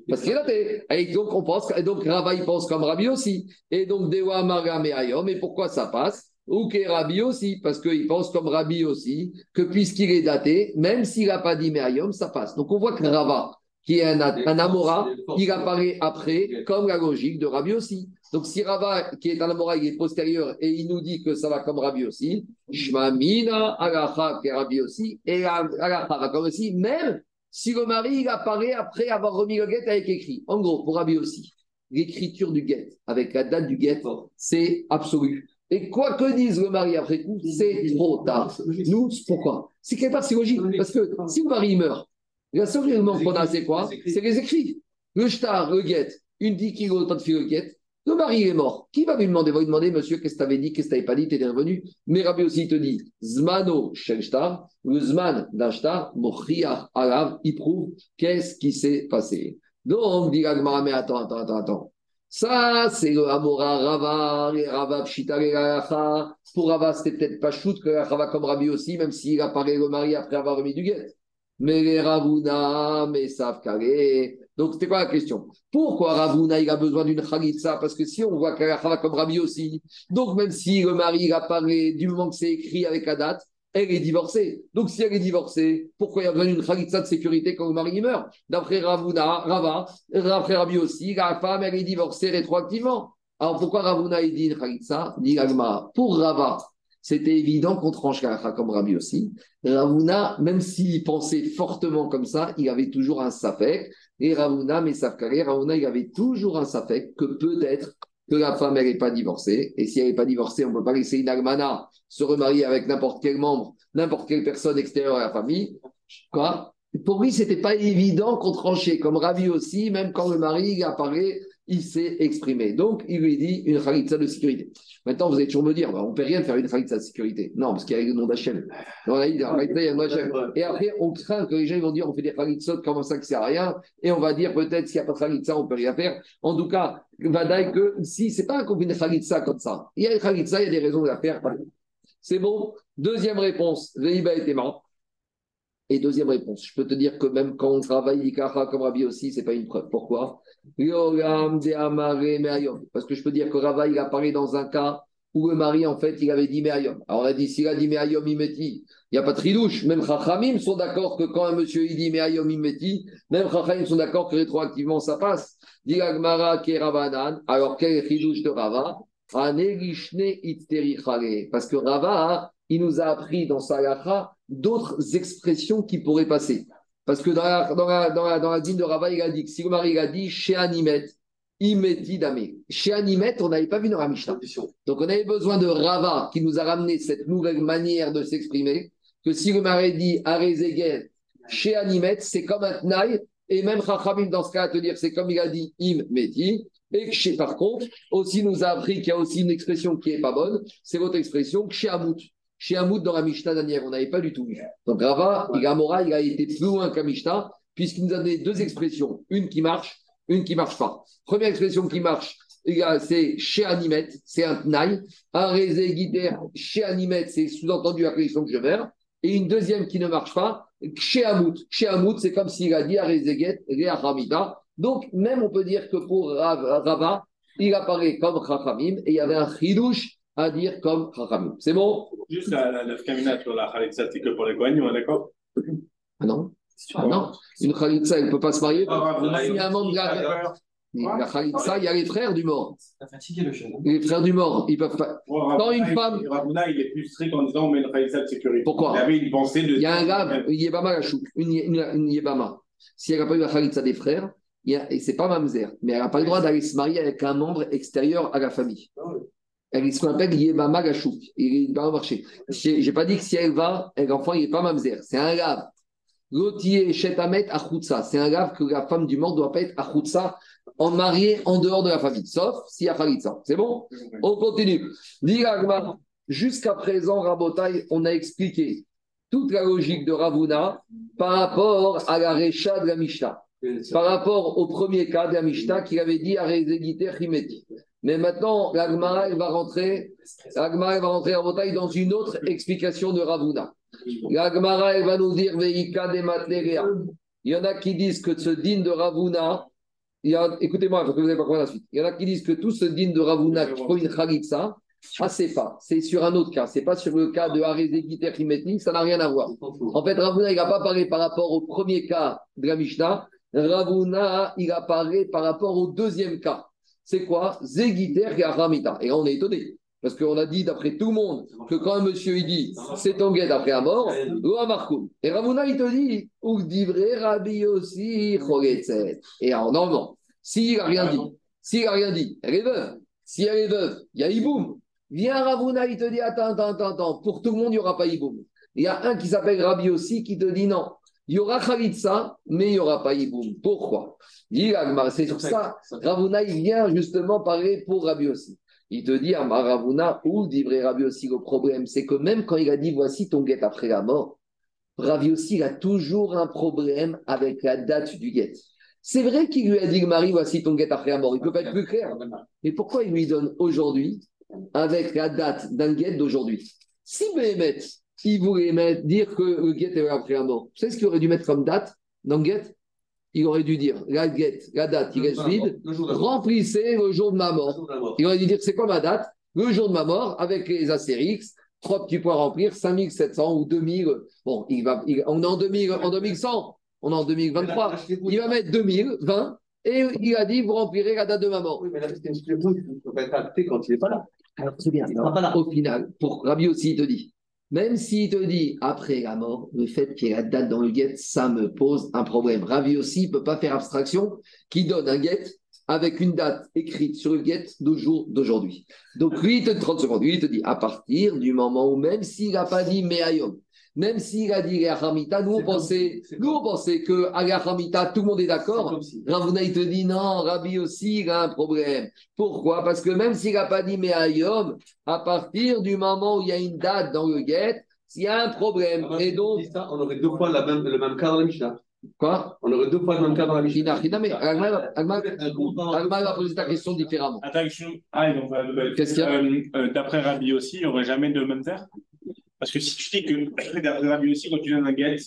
Parce qu'il a été. Et donc, on pense, et donc Rava, il pense comme Rabbi aussi. Et donc, Dewa Marga mais pourquoi ça passe? Ou que Rabbi aussi, parce qu'il pense comme Rabbi aussi, que puisqu'il est daté, même s'il n'a pas dit Meayom, ça passe. Donc, on voit que Rava, qui est un, un Amora, il apparaît après, comme la logique de Rabbi aussi. Donc, si Rava, qui est un Amora, il est postérieur et il nous dit que ça va comme Rabbi aussi, Shmamina, Agacha, qui est Rabbi aussi, et Agacha va comme aussi, même si le mari il apparaît après avoir remis le guet avec écrit. En gros, pour Rabbi aussi, l'écriture du guet, avec la date du guet, c'est absolu. Et quoi que dise le mari après coup, c'est trop tard. Nous, pourquoi? C'est quelque part, c'est logique. Parce que si le mari meurt, la seule élément qu'on a, c'est quoi C'est les écrits. Le shtar, le guet, une 10 kilos de le guet, le mari est mort. Qui va lui demander? Va lui demander, monsieur, qu'est-ce que tu avais dit, qu'est-ce que tu n'avais pas dit, tu es revenu. Mais Rabbi aussi te dit, Zmano Shtar, le Zman d'un shtar, Mochiach Alav, il prouve qu'est-ce qui s'est passé. Donc, dit Agmara, mais attends, attends, attends, attends. Ça, c'est le Amora Rava, et Rava Pshita Pour Rava, c'était peut-être pas shoot que Rava comme Rabbi aussi, même s'il apparaît le mari après avoir remis du guet. Mais Ravuna, mais savent donc, c'était quoi la question? Pourquoi Ravuna, il a besoin d'une khalitsa Parce que si on voit qu'elle a comme Rabi aussi, donc même si le mari apparaît du moment que c'est écrit avec la date, elle est divorcée. Donc, si elle est divorcée, pourquoi il y a besoin d'une khalitsa de sécurité quand le mari meurt? D'après Ravuna, Rava, d'après Rabi aussi, la femme, elle est divorcée rétroactivement. Alors, pourquoi Ravuna, il dit une khalitsa Pour Rava, c'était évident qu'on tranche comme Rabbi aussi. Ravuna, même s'il pensait fortement comme ça, il avait toujours un safek. Et Ravuna, mais Safkare, Ravuna, il avait toujours un safek que peut-être que la femme, elle n'est pas divorcée. Et si elle n'est pas divorcée, on ne peut pas laisser une se remarier avec n'importe quel membre, n'importe quelle personne extérieure à la famille. Quoi? Pour lui, c'était pas évident qu'on tranchait. Comme Ravi aussi, même quand le mari apparaît il s'est exprimé. Donc, il lui dit une khalitsa de sécurité. Maintenant, vous allez toujours me dire, bah, on ne peut rien faire une khalitsa de sécurité. Non, parce qu'il y a le nom d'Hachem. Et après, on craint que les gens vont dire, on fait des khalitsot, comment ça que c'est rien Et on va dire, peut-être, s'il n'y a pas de khalitsa, on ne peut rien faire. En tout cas, Vadaï, que si, c'est pas qu'on fait une khalitsa comme ça. Il y a une khalitsa, il y a des raisons de la faire. C'est bon. Deuxième réponse, Veiba était mort. Et deuxième réponse, je peux te dire que même quand on travaille Ikara comme Rabbi aussi, ce n'est pas une preuve. Pourquoi? Parce que je peux dire que Rava, il apparaît dans un cas où le mari, en fait, il avait dit Meayom. Alors on a dit, s'il a dit Meayom Imeti, il n'y a pas de tridouche. Même Chachamim sont d'accord que quand un monsieur il dit Meayom Imeti, même Chachamim sont d'accord que rétroactivement ça passe. Dit Agmara alors quel tridouche de Rava? Parce que Rava, il nous a appris dans sa d'autres expressions qui pourraient passer. Parce que dans la, dans la, dans la, dans la dîme de Rava, il a dit que si le mari a dit chez Animet, Imeti. Chez Animet, on n'avait pas vu dans la Mishnah. Donc on avait besoin de Rava qui nous a ramené cette nouvelle manière de s'exprimer. Que si le mari dit Arezegen, chez Animet, c'est comme un Tnaï. Et même Chachamim, dans ce cas, te dire c'est comme il a dit Imeti. Et que chez, par contre, aussi nous a appris qu'il y a aussi une expression qui n'est pas bonne. C'est votre expression, chez Amout. Chez Hamoud, dans la Mishnah d'Anière, on n'avait pas du tout vu. Donc Rava, il a il a été plus loin qu'à Mishnah, puisqu'il nous a donné deux expressions, une qui marche, une qui marche pas. Première expression qui marche, c'est chez Animet, c'est un tnaï. Un guider chez Animet, c'est sous-entendu la question que je vais. Et une deuxième qui ne marche pas, chez Hamoud. Chez Hamoud, c'est comme s'il a dit à Rezeget, Hamida. Donc, même on peut dire que pour Rava, il apparaît comme Chachamim et il y avait un chidouche à dire comme Chachamim. C'est bon? Juste la, la, la sur la Khalitsa, c'est que pour les Kohanim, on est d'accord? Ah non ah non, une Khalitsa, elle ne peut pas se marier. Ah, il y a un membre de la, la Khalitsa, il y a les frères du mort. fatigué le jeune. Les frères du mort, ils peuvent pas. Quand une femme. Ravuna, il est plus strict en disant on met une Khalitsa de sécurité. Pourquoi? Il y avait une pensée de. Il y a un grave, une Yébama, une, une, une Yébama. Si elle n'a pas eu la Khalitsa des frères, et c'est pas Mamzer, mais elle n'a pas le droit d'aller se marier avec un membre extérieur à la famille. Elle est ce qu'on appelle Yébama Gachouk. Il va marcher. Je n'ai pas dit que si elle va, l'enfant, il n'est pas Mamzer. C'est un grave. L'otier Shetamet Achoutsa. C'est un grave que la femme du mort ne doit pas être Achoutsa en mariée en dehors de la famille, sauf si y a Khalitsa. C'est bon? On continue. Jusqu'à présent, Rabotai, on a expliqué toute la logique de Ravuna par rapport à la Recha de la Mishnah. Par rapport au premier cas de la Mishnah qu'il avait dit à Rezegiter Chimeti. Mais maintenant, l'Agmara, va rentrer, l'Agmara, va rentrer Rabotai dans une autre explication de Ravuna. La elle va nous dire Veika de Il y en a qui disent que ce din de Ravuna, écoutez-moi, parce que vous n'avez pas compris la suite. Il y en a qui disent que tout ce din de Ravuna qui faut une ah, c'est pas. C'est sur un autre cas. C'est pas sur le cas de Harézéguiter Kimetnik, ça n'a rien à voir. En fait, Ravuna, il pas parlé par rapport au premier cas de la Mishnah. Ravuna, il apparaît par rapport au deuxième cas. C'est quoi? Zegiter et Aramita. Et on est étonné. Parce qu'on a dit, d'après tout le monde, que quand un monsieur il dit c'est ton guet après la mort, Et Ravuna, il te dit, ou divré Rabbi aussi, Et alors, normalement, s'il n'a rien dit, s'il n'a rien dit, elle est veuve. Si elle est veuve, il y a Iboum. Viens Ravuna, il te dit attends, attends, attends, pour tout le monde, il n'y aura pas Iboum. Il y a un qui s'appelle Rabbi aussi qui te dit non, il y aura Khalitsa, mais il n'y aura pas Iboum. Pourquoi? C'est sur ça, Ravuna, il vient justement parler pour Rabbi aussi. Il te dit, Maravuna, ou dit Ravi aussi, le problème, c'est que même quand il a dit, voici ton guet après la mort, Ravi aussi, il a toujours un problème avec la date du guet. C'est vrai qu'il lui a dit, Marie, voici ton guet après la mort. Il ne peut pas être plus clair. Mais pourquoi il lui donne aujourd'hui avec la date d'un guet d'aujourd'hui? Si Béhémet, il voulait dire que le guet est après la mort, vous savez ce qu'il aurait dû mettre comme date dans le guet? Il aurait dû dire la, la date il reste vide, remplissez le jour de ma mort. Il aurait dû dire c'est quoi ma date? Le jour de ma mort avec les Astérix, trois petits points à remplir, 5700 ou 2000. Bon, il va, on est en, 2000, en 2100, on est en 2023. Il va mettre 2020 et il a dit vous remplirez la date de ma mort. Oui, mais la c'est une ne peut pas être acté quand il n'est pas là. Alors, c'est bien. Au final, pour Rabbi aussi, il te dit même s'il te dit après la mort, le fait qu'il y ait la date dans le guet, ça me pose un problème. Ravi aussi ne peut pas faire abstraction qui donne un guet avec une date écrite sur le guet de jour d'aujourd'hui. Donc lui, il te 30 secondes, lui, il te dit à partir du moment où même s'il n'a pas dit Meayom, même s'il a dit Hamita, nous on pensait, nous on pensait que Hamita, tout le monde est d'accord. Ravuna il te dit non, Rabbi aussi il a un problème. Pourquoi? Parce que même s'il n'a pas dit Meayom, à partir du moment où il y a une date dans le guet, il y a un problème. Ah, et donc, on aurait deux fois même, le même cas dans la Mishnah. Quoi? On aurait deux fois le même cas dans la Mishnah. mais Agma va poser ta question différemment. Ah, Qu'est-ce qu'il y a? euh, euh, D'après Rabbi aussi, il n'y aurait jamais de même terre parce que si tu dis que, d'après Rabbi aussi, quand tu donnes un guet,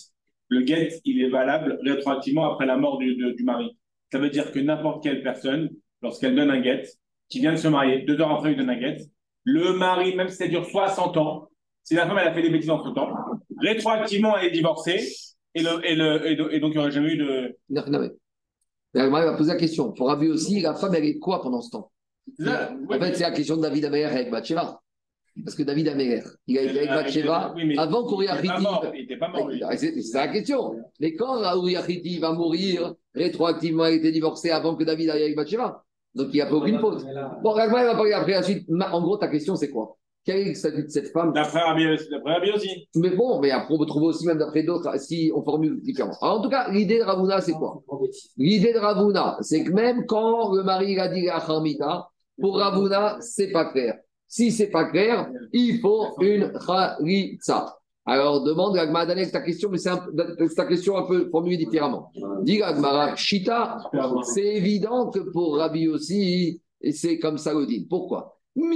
le guet, il est valable rétroactivement après la mort du, du mari. Ça veut dire que n'importe quelle personne, lorsqu'elle donne un guet, qui vient de se marier, deux heures après, il donne un guet, le mari, même si ça dure 60 ans, si la femme elle a fait des bêtises entre temps, rétroactivement elle est divorcée, et, le, et, le, et, donc il n'y aurait jamais eu de. Non, non, mais. Va poser la question. Pour Rabbi aussi, la femme, elle est quoi pendant ce temps? En fait, c'est la question de David Améler avec Bathsheba. Parce que David Améler, il a été avec Bathsheba avant qu'Uriah Il n'était pas mort. C'est la question. Mais quand Uriah va mourir, rétroactivement, il a été divorcé avant que David aille avec Bathsheba. Donc il n'y a pas aucune faute. Bon, Ragma, va parler après la suite. En gros, ta question, c'est quoi? Quel est le statut de cette femme? D'après Rabbi aussi. Mais bon, mais après, on peut trouver aussi, même d'après d'autres, si on formule différemment. Alors, en tout cas, l'idée de Ravuna, c'est quoi? L'idée de Ravuna, c'est que même quand le mari a dit à Khamita, pour Ravuna, c'est pas clair. Si c'est pas clair, il faut une Khalitsa. Alors, demande à Gmadanek ta question, mais c'est ta question un peu formulée différemment. Dis Gmara, Shita, c'est évident que pour Rabbi aussi, c'est comme ça le dit. Pourquoi? Parce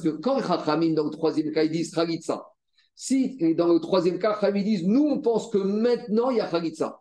que quand Chachamim, dans le troisième cas, ils disent Khalitsa, si dans le troisième cas, Chachamim disent Nous, on pense que maintenant, il y a Khalitsa.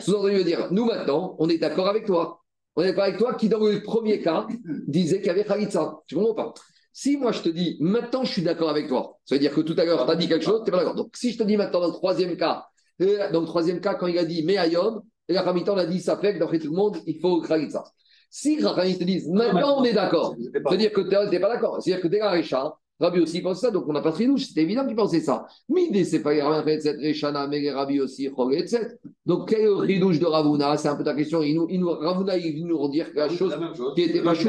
Sous-entendu dire Nous, maintenant, on est d'accord avec toi. On est d'accord avec toi qui, dans le premier cas, disait qu'il y avait Khalitsa. Tu comprends pas? Si moi, je te dis Maintenant, je suis d'accord avec toi, ça veut dire que tout à l'heure, tu as dit quelque chose, tu n'es pas d'accord. Donc, si je te dis maintenant, dans le troisième cas, euh, dans le troisième cas, quand il a dit Meayom, et la on a dit Ça fait que d'après tout le monde, il faut Khalitsa. Si Rachel te disent maintenant on est d'accord, ça veut dire que tu n'es pas d'accord. C'est-à-dire que dès la Récha, Rabbi aussi pense ça, donc on n'a pas pris nous, c'était évident qu'il pensait ça. Mais c'est pas cette Réchana, mais Rabbi aussi, etc. Donc quel est le ridouche de Ravuna? C'est un peu ta question. Il nous, il nous, Ravuna, il vient nous redire quelque chose, qui était pas chou.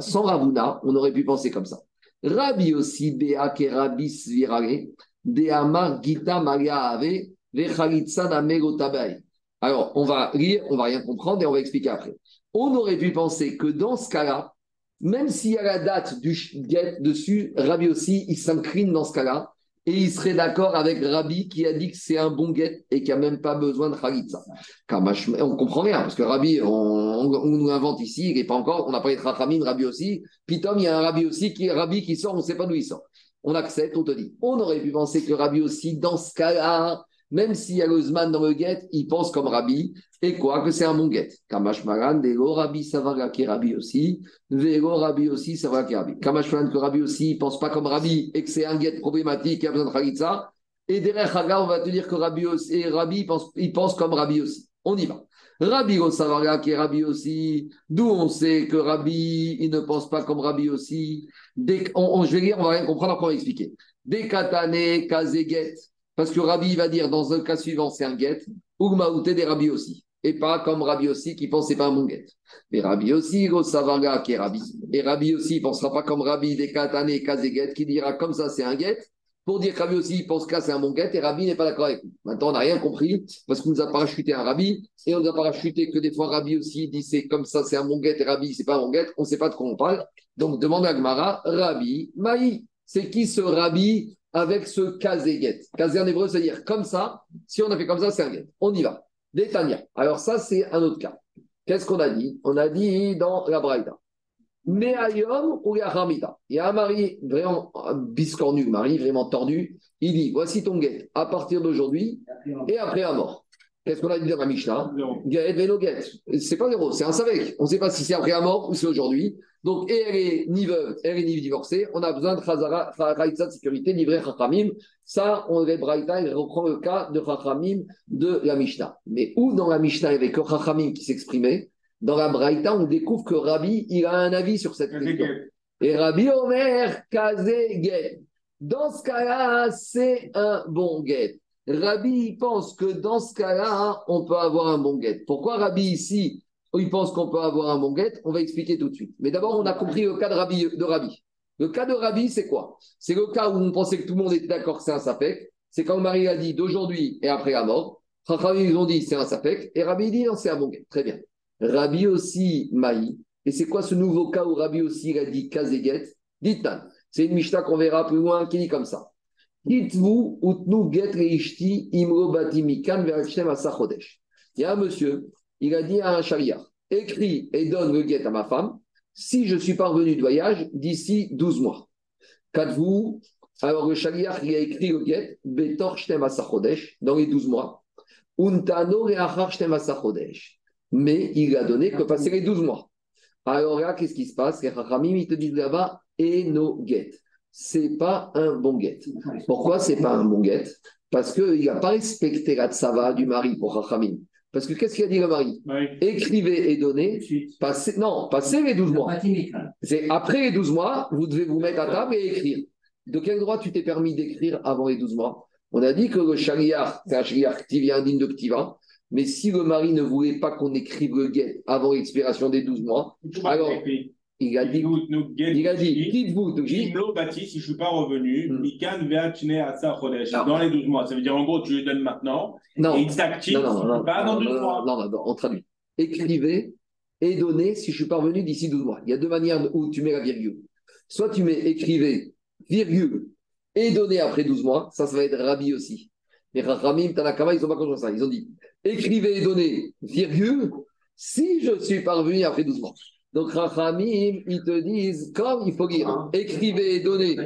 Sans Ravuna, on aurait pu penser comme ça. Rabbi aussi, Bea, Rabbi Svirare, De Amar, Gita, Maria Ave. Alors, on va lire, on va rien comprendre et on va expliquer après. On aurait pu penser que dans ce cas-là, même s'il y a la date du get dessus, Rabbi aussi, il s'incline dans ce cas-là et il serait d'accord avec Rabbi qui a dit que c'est un bon get et qu'il n'y a même pas besoin de Khalitsa. On comprend rien parce que Rabbi, on, nous invente ici, il n'est pas encore, on n'a pas les de Rabbi aussi. Pitom, il y a un Rabbi aussi qui, Rabbi qui sort, on ne sait pas d'où il sort. On accepte, on te dit. On aurait pu penser que Rabbi aussi, dans ce cas-là, même s'il y a le dans le guet, il pense comme Rabbi. Et quoi Que c'est un bon guet. Kamash Maran, Dego Rabbi Savara qui Rabbi aussi. Vego Rabbi aussi Savara qui Rabbi. Kamash Maran que Rabbi aussi, il pense pas comme Rabbi et que c'est un guet problématique qui a besoin de Khalitsa. Et derrière Haga, on va te dire que Rabbi aussi, et Rabbi, il pense, il pense comme Rabbi aussi. On y va. Rabbi Savara qui est Rabbi aussi. D'où on sait que Rabbi, il ne pense pas comme Rabbi aussi. Dès on, je vais lire, on va rien comprendre, après on va expliquer. Dekatane Kazeget. Parce que Rabbi va dire dans un cas suivant, c'est un guet, ou Maouté des Rabbi aussi. Et pas comme Rabbi aussi qui pense c'est pas un bon guet. Mais Rabbi aussi, Savanga qui est Rabbi. Et Rabbi aussi, il pensera pas comme Rabbi des Katane Kazéguet qui dira comme ça c'est un guet. Pour dire que Rabbi aussi, il pense que c'est un bon guet et Rabbi n'est pas d'accord avec nous. Maintenant, on n'a rien compris parce qu'on nous a parachuté un Rabbi et on nous a parachuté que des fois Rabbi aussi dit c'est comme ça, c'est un bon guet et Rabbi, c'est pas un bon guet. On ne sait pas de quoi on parle. Donc, demande à Gmara, Rabbi, Maï. C'est qui ce Rabbi avec ce kazéguet. Kazé en hébreu, c'est-à-dire comme ça. Si on a fait comme ça, c'est un guet. On y va. Détania. Alors ça, c'est un autre cas. Qu'est-ce qu'on a dit? On a dit dans la Braïda. Meayom ou Yahamita. Il y a un mari vraiment biscornu, mari vraiment tordu. Il dit voici ton guet à partir d'aujourd'hui et après la mort. Qu'est-ce qu'on a dit dans la Mishnah? Guet, Veno, Guet. C'est pas zéro, c'est un savek. On ne sait pas si c'est après la mort ou c'est aujourd'hui. Donc, et elle est ni veuve, elle est ni divorcée. On a besoin de Khazara, de sécurité, livré Chachamim. Ça, on est Braïta, il reprend le cas de Chachamim de la Mishnah. Mais où dans la Mishnah, il n'y avait que Chachamim qui s'exprimait, dans la Braïta, on découvre que Rabbi, il a un avis sur cette question. Et Rabbi Omer, Kazé. Dans ce cas-là, c'est un bon guet. Rabbi pense que dans ce cas-là, on peut avoir un bon guet. Pourquoi Rabbi ici il pense qu'on peut avoir un bon guet, on va expliquer tout de suite. Mais d'abord, on a compris le cas de Rabbi. Le cas de Rabbi, c'est quoi? C'est le cas où on pensait que tout le monde était d'accord que c'est un sapek. C'est quand Marie a dit d'aujourd'hui et après la mort. Rabbi, ils ont dit c'est un sapek. Et Rabbi dit non, c'est un bon guet. Très bien. Rabbi aussi, Maï. Et c'est quoi ce nouveau cas où Rabbi aussi il a dit kazeget? Dites-nous. C'est une Mishnah qu'on verra plus loin qui dit comme ça. Dites-vous, utnu get reishti imro batimikan. Il y a un monsieur, il a dit à un chariard écris et donne le guet à ma femme si je suis parvenu de voyage d'ici 12 mois. Qu'êtes-vous Alors le chariard, il a écrit le guet, Betor dans les 12 mois. Untano Mais il a donné que passer les 12 mois. Alors là, qu'est-ce qui se passe? Les Chachamim, ils te disent là-bas, et no get. C'est pas un bon get. Pourquoi c'est pas un bon get Parce qu'il n'a pas respecté la tsava du mari pour Chachamim. Parce que qu'est-ce qu'il a dit le mari Écrivez et donnez. Passez, non, passez les 12 mois. C'est après les 12 mois, vous devez vous mettre à table et écrire. De quel droit tu t'es permis d'écrire avant les 12 mois? On a dit que le shariar, c'est un shariar un indigne de ktiva. Mais si le mari ne voulait pas qu'on écrive le guet avant l'expiration des 12 mois, alors il a dit, il a dit, dites-vous, si je ne suis pas revenu, hmm. dans les 12 mois. Ça veut dire en gros, tu lui donnes maintenant, non. et il s'active pas dans 12 mois. Non, non, non, on traduit. Écrivez et donnez si je suis pas revenu d'ici 12 mois. Il y a deux manières où tu mets la virgule. Soit tu mets écrivez, virgule, et donnez après 12 mois, ça, ça va être rabi aussi. Mais Ramim, Tanakama, ils n'ont pas compris ça. Ils ont dit écrivez et donnez, virgule, si je suis parvenu après 12 mois. Donc, Rachamim, ils te disent, comme il faut lire, écrivez et donnez,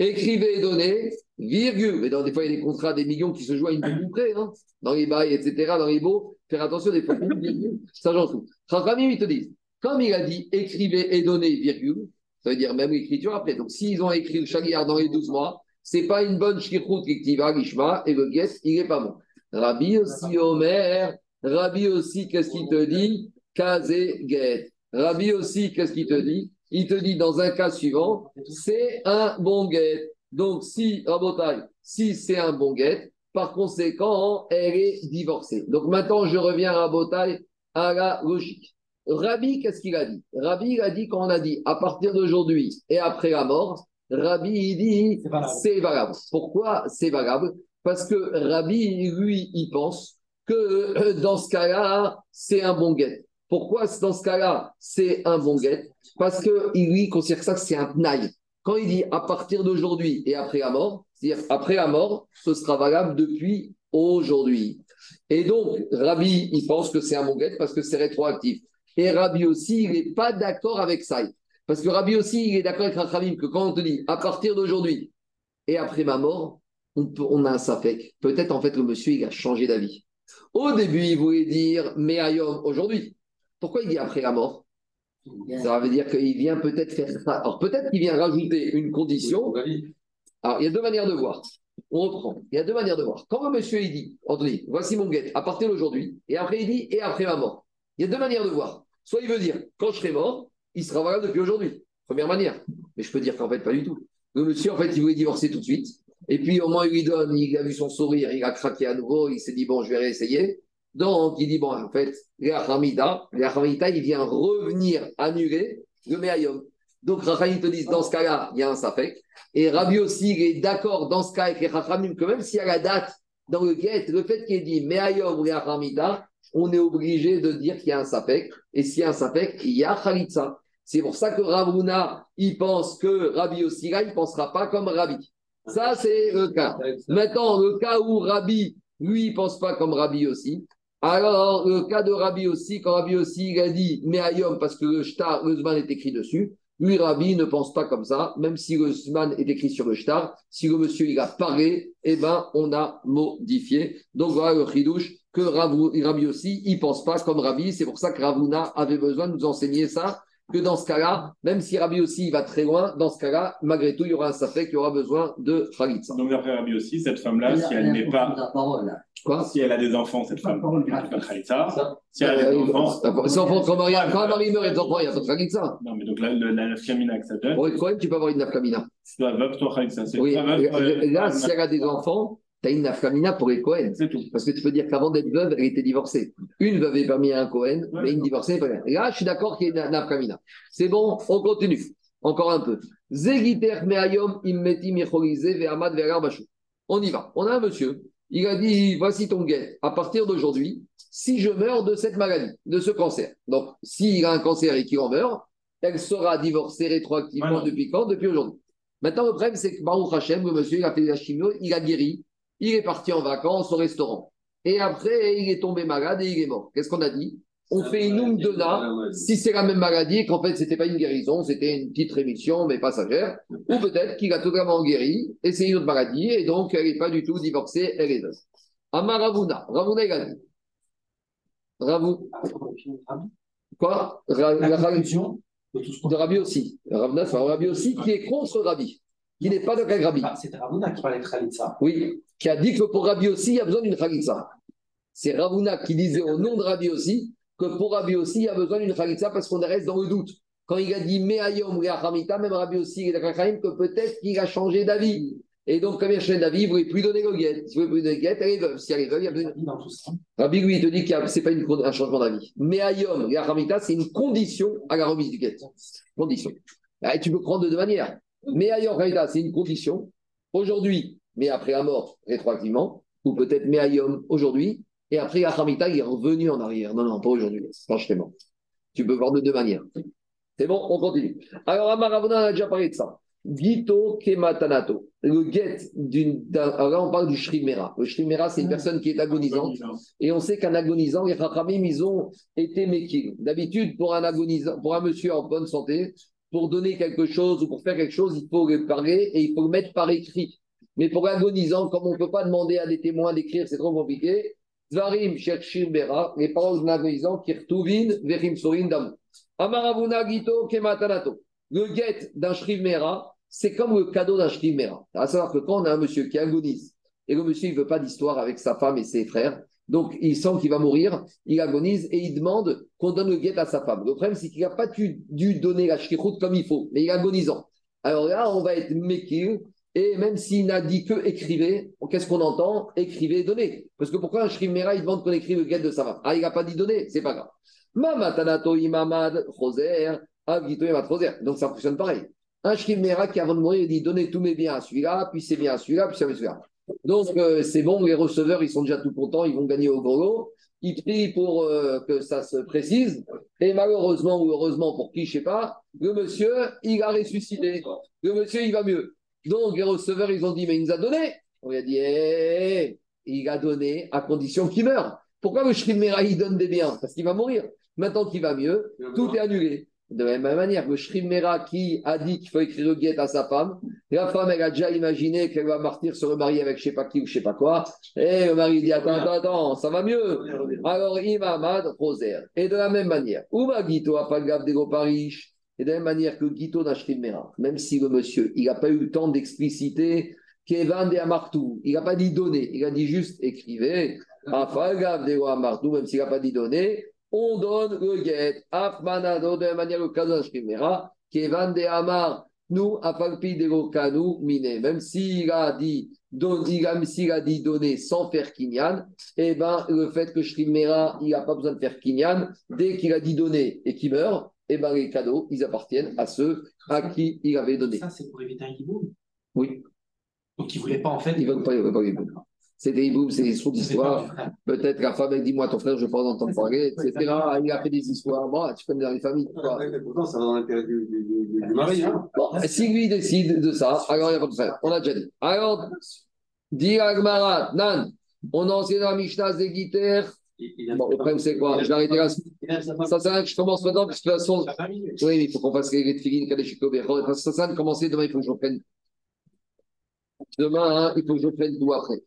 écrivez et donnez, virgule. Mais dans des fois, il y a des contrats des millions qui se à une virgule près, hein, dans les bails, etc., dans les beaux. Faire attention, des fois, ça j'en trouve. Rachamim, ils te disent, comme il a dit, écrivez et donnez, virgule, ça veut dire même l'écriture après. Donc, s'ils ont écrit le chagriard dans les 12 mois, c'est pas une bonne shkirut va l'ishma, et le guest, il est pas bon. Rabbi aussi, Omer, Rabbi aussi, qu'est-ce qu'il te dit? Kazé. Rabbi aussi, qu'est-ce qu'il te dit? Il te dit dans un cas suivant, c'est un bon get. Donc, si, Rabotai, si c'est un bon get, par conséquent, elle est divorcée. Donc maintenant, je reviens à Rabotai à la logique. Rabbi, qu'est-ce qu'il a dit? Rabbi, il a dit qu'on a dit à partir d'aujourd'hui et après la mort, Rabbi, il dit c'est valable. Pourquoi c'est valable? Parce que Rabbi, lui, il pense que euh, dans ce cas-là, c'est un bon guet. Pourquoi dans ce cas-là, c'est un bon guet Parce que lui considère que c'est un naï. Quand il dit à partir d'aujourd'hui et après la mort, c'est-à-dire après la mort, ce sera valable depuis aujourd'hui. Et donc, Rabbi, il pense que c'est un bon guet parce que c'est rétroactif. Et Rabbi aussi, il n'est pas d'accord avec ça. Parce que Rabbi aussi, il est d'accord avec Rachamim que quand on te dit à partir d'aujourd'hui et après ma mort, on, a un safek. Peut-être en fait le monsieur, il a changé d'avis. Au début, il voulait dire mais aujourd'hui. Pourquoi il dit après la mort? Ça veut dire qu'il vient peut-être faire ça. Alors peut-être qu'il vient rajouter une condition. Alors il y a deux manières de voir. On reprend. Il y a deux manières de voir. Quand le monsieur il dit, on dit, voici mon guet à partir d'aujourd'hui, et après il dit et après ma mort. Il y a deux manières de voir. Soit il veut dire quand je serai mort, il sera valable depuis aujourd'hui. Première manière. Mais je peux dire qu'en fait, pas du tout. Le monsieur, en fait, il voulait divorcer tout de suite. Et puis, au moins, il lui donne, il a vu son sourire, il a craqué à nouveau, il s'est dit, bon, je vais réessayer. Donc, il dit, bon, en fait, il vient revenir annuler le Meayom. Donc, Rachamim te dit, dans ce cas-là, il y a un Safek. Et Rabbi aussi, il est d'accord dans ce cas avec les Rachamim que même s'il y a la date dans le quête, le fait qu'il dit Meayom ou Hamida, on est obligé de dire qu'il y a un Safek. Et s'il y a un Safek, il y a Khalitsa. C'est pour ça que Ravuna, il pense que Rabbi aussi, là, il ne pensera pas comme Rabbi. Ça, c'est le cas. Maintenant, le cas où Rabbi, lui, il ne pense pas comme Rabbi aussi. Alors, le cas de Rabbi aussi, quand Rabbi aussi, il a dit Meayom, parce que le shtar, le est écrit dessus. Lui, Rabbi ne pense pas comme ça, même si le est écrit sur le shtar. Si le monsieur, il a parlé, eh ben, on a modifié. Donc, voilà le chidouche que Rabbi aussi, il pense pas comme Rabbi. C'est pour ça que Ravuna avait besoin de nous enseigner ça que dans ce cas-là, même si Rabbi aussi va très loin, dans ce cas-là, malgré tout, il y aura un safek qui aura besoin de Khalitsa. Donc d'après Rabbi aussi, cette femme-là, si elle n'est pas... Quoi? Si elle a des enfants, cette femme, elle n'a pas de Khalitsa. Si elle a des enfants... Si enfants, quand quand Marie meurt et des enfants, il n'y a pas de Khalitsa. Non, mais donc la, la, nafkamina que ça donne... Quand même, tu peux avoir une nafkamina. C'est la veuve, toi, Khalitsa. Oui, là, si elle a des enfants, tu as une nafkamina pour les Cohen. C'est tout. Parce que tu peux dire qu'avant d'être veuve, elle était divorcée. Une veuve est permis à un Cohen, mais une divorcée, pas rien. Là, je suis d'accord qu'il y ait une nafkamina. C'est bon, on continue. Encore un peu. On y va. On a un monsieur. Il a dit voici ton guet. À partir d'aujourd'hui, si je meurs de cette maladie, de ce cancer. Donc, s'il a un cancer et qu'il en meurt, elle sera divorcée rétroactivement depuis quand? Depuis aujourd'hui. Maintenant, le problème, c'est que Baruch Hashem, le monsieur, il a fait la chimio, il a guéri, il est parti en vacances au restaurant. Et après, il est tombé malade et il est mort. Qu'est-ce qu'on a dit? On fait une umdona si c'est la même maladie et qu'en fait, ce n'était pas une guérison, c'était une petite rémission, mais passagère. Ou peut-être qu'il a totalement guéri et c'est une autre maladie et donc elle n'est pas du tout divorcée, elle est. Amar Ravuna, Ravuna, il a dit. Ravuna. Quoi? La, la, de Rabbi aussi. Ravna, c'est Rabbi aussi qui est contre Rabbi, qui n'est pas de Rabbi. Ah, c'est Ravuna qui parlait de Khalitsa. Oui, qui a dit que pour Rabbi aussi, il y a besoin d'une Khalitsa. C'est Ravuna qui disait au nom de Rabbi aussi que pour Rabbi aussi, il y a besoin d'une Khalitsa parce qu'on reste dans le doute. Quand il a dit Meayom Hamita, même Rabbi aussi, il a que peut-être qu'il a changé d'avis. Et donc, comme il a changé d'avis, il ne voulait plus donner le guet. S'il ne voulait plus donner le guet, elle est veuve. Si elle est veuve, il y a besoin. Rabbi, lui, il te dit que ce n'est pas une, un changement d'avis. Mais Ayom, Hamita, c'est une condition à la remise du guet. Condition. Et tu peux prendre de deux manières. Mais Ayom, c'est une condition. Aujourd'hui, mais après la mort, rétroactivement. Ou peut-être Meayom aujourd'hui. Et après, Hamita, il est revenu en arrière. Non, non, pas aujourd'hui. Franchement. Tu peux voir de deux manières. C'est bon, on continue. Alors, Amaravona a déjà parlé de ça. Gito kematanato. Le get d'une. Alors là, on parle du shrimera. Le shrimera, c'est une personne qui est agonisante. Et on sait qu'un agonisant, les Chachamim, ils ont été méqués. D'habitude, pour un agonisant, pour un monsieur en bonne santé, pour donner quelque chose ou pour faire quelque chose, il faut le parler et il faut le mettre par écrit. Mais pour l'agonisant, comme on ne peut pas demander à des témoins d'écrire, c'est trop compliqué. Zvarim Shrimera, les paroles d'un agonisant, Kirtuvin, Verim. Amaravuna Gito kematanato. Le get d'un Shrimera, c'est comme le cadeau d'un Shrimera. À savoir que quand on a un monsieur qui agonise et le monsieur ne veut pas d'histoire avec sa femme et ses frères, donc il sent qu'il va mourir, il agonise et il demande qu'on donne le get à sa femme. Le problème, c'est qu'il n'a pas dû, donner la shkirut comme il faut, mais il est agonisant. Alors là, on va être mekir, et même s'il n'a dit que écrivez, qu'est-ce qu'on entend? Écrivez, donnez. Parce que pourquoi un shrimera, il demande qu'on écrive le get de sa femme? Ah, il n'a pas dit donner, c'est pas grave. Donc ça fonctionne pareil. Un Shrimera qui avant de mourir, dit donnez tous mes biens à celui-là, puis c'est bien à celui-là, puis c'est à celui-là. Donc euh, c'est bon, les receveurs, ils sont déjà tout contents, ils vont gagner au gros Ils prient pour euh, que ça se précise. Et malheureusement ou heureusement pour qui, je ne sais pas, le monsieur, il a ressuscité. Le monsieur, il va mieux. Donc les receveurs, ils ont dit mais il nous a donné. On lui a dit eh, il a donné à condition qu'il meure. Pourquoi le Shrimera, il donne des biens? Parce qu'il va mourir. Maintenant qu'il va mieux, tout est annulé. De la même manière, le Shrimera qui a dit qu'il faut écrire le guet à sa femme, la femme, elle a déjà imaginé qu'elle va partir se remarier avec je sais pas qui ou je sais pas quoi. Et le mari dit Attends, attends, attends, ça va mieux. Alors, Imamad, Roser. Et de la même manière, Uma Gito a pas de de Parish. Et de la même manière que Gito n'a Shrimera, même si le monsieur, il n'a pas eu le temps d'expliciter Kevan de Amartou, il n'a pas dit donner, il a dit juste écrivez. Afagav de Amartou, même s'il n'a pas dit donner, on donne le get. Afmanado, de la manière le cas Shrimera, Kevan de Amar, nous, Afalpi de Kanu, Mine. Même s'il a dit même s'il a dit donner sans faire kinyan, eh ben, le fait que Shrimera, il n'a pas besoin de faire kinyan, dès qu'il a dit donner et qu'il meurt, eh ben, les cadeaux, ils appartiennent à ceux à qui il avait donné. Ça, c'est pour éviter un hiboum Oui. Donc, il ne voulait pas, en fait. Il ne veut pas, il veut pas c'est des hiboum, c'est des histoires d'histoire. Peut-être la femme, elle dit Moi, ton frère, je ne veux pas en entendre parler, etc. Il a fait des histoires. Bon, tu connais dans les familles. Pourtant, ça va dans l'intérêt du, mari. Hein. Bon, si lui décide de ça, alors il n'y a pas de problème. On a déjà dit. Alors, dit Agmarat, Nan, on a enseigné dans la Mishnah Zegiter. Bon, le problème, c'est quoi? Je vais arrêter là. Ça sert à que je commence maintenant, parce que de toute façon. Oui, mais il faut qu'on fasse les filines, Kadeshiko, Ça sert à commencer demain, il faut que je reprenne. Demain, hein, il faut que je prenne tout après.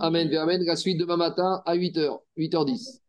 Amen, Amen. La suite demain matin à 8h, 8h10.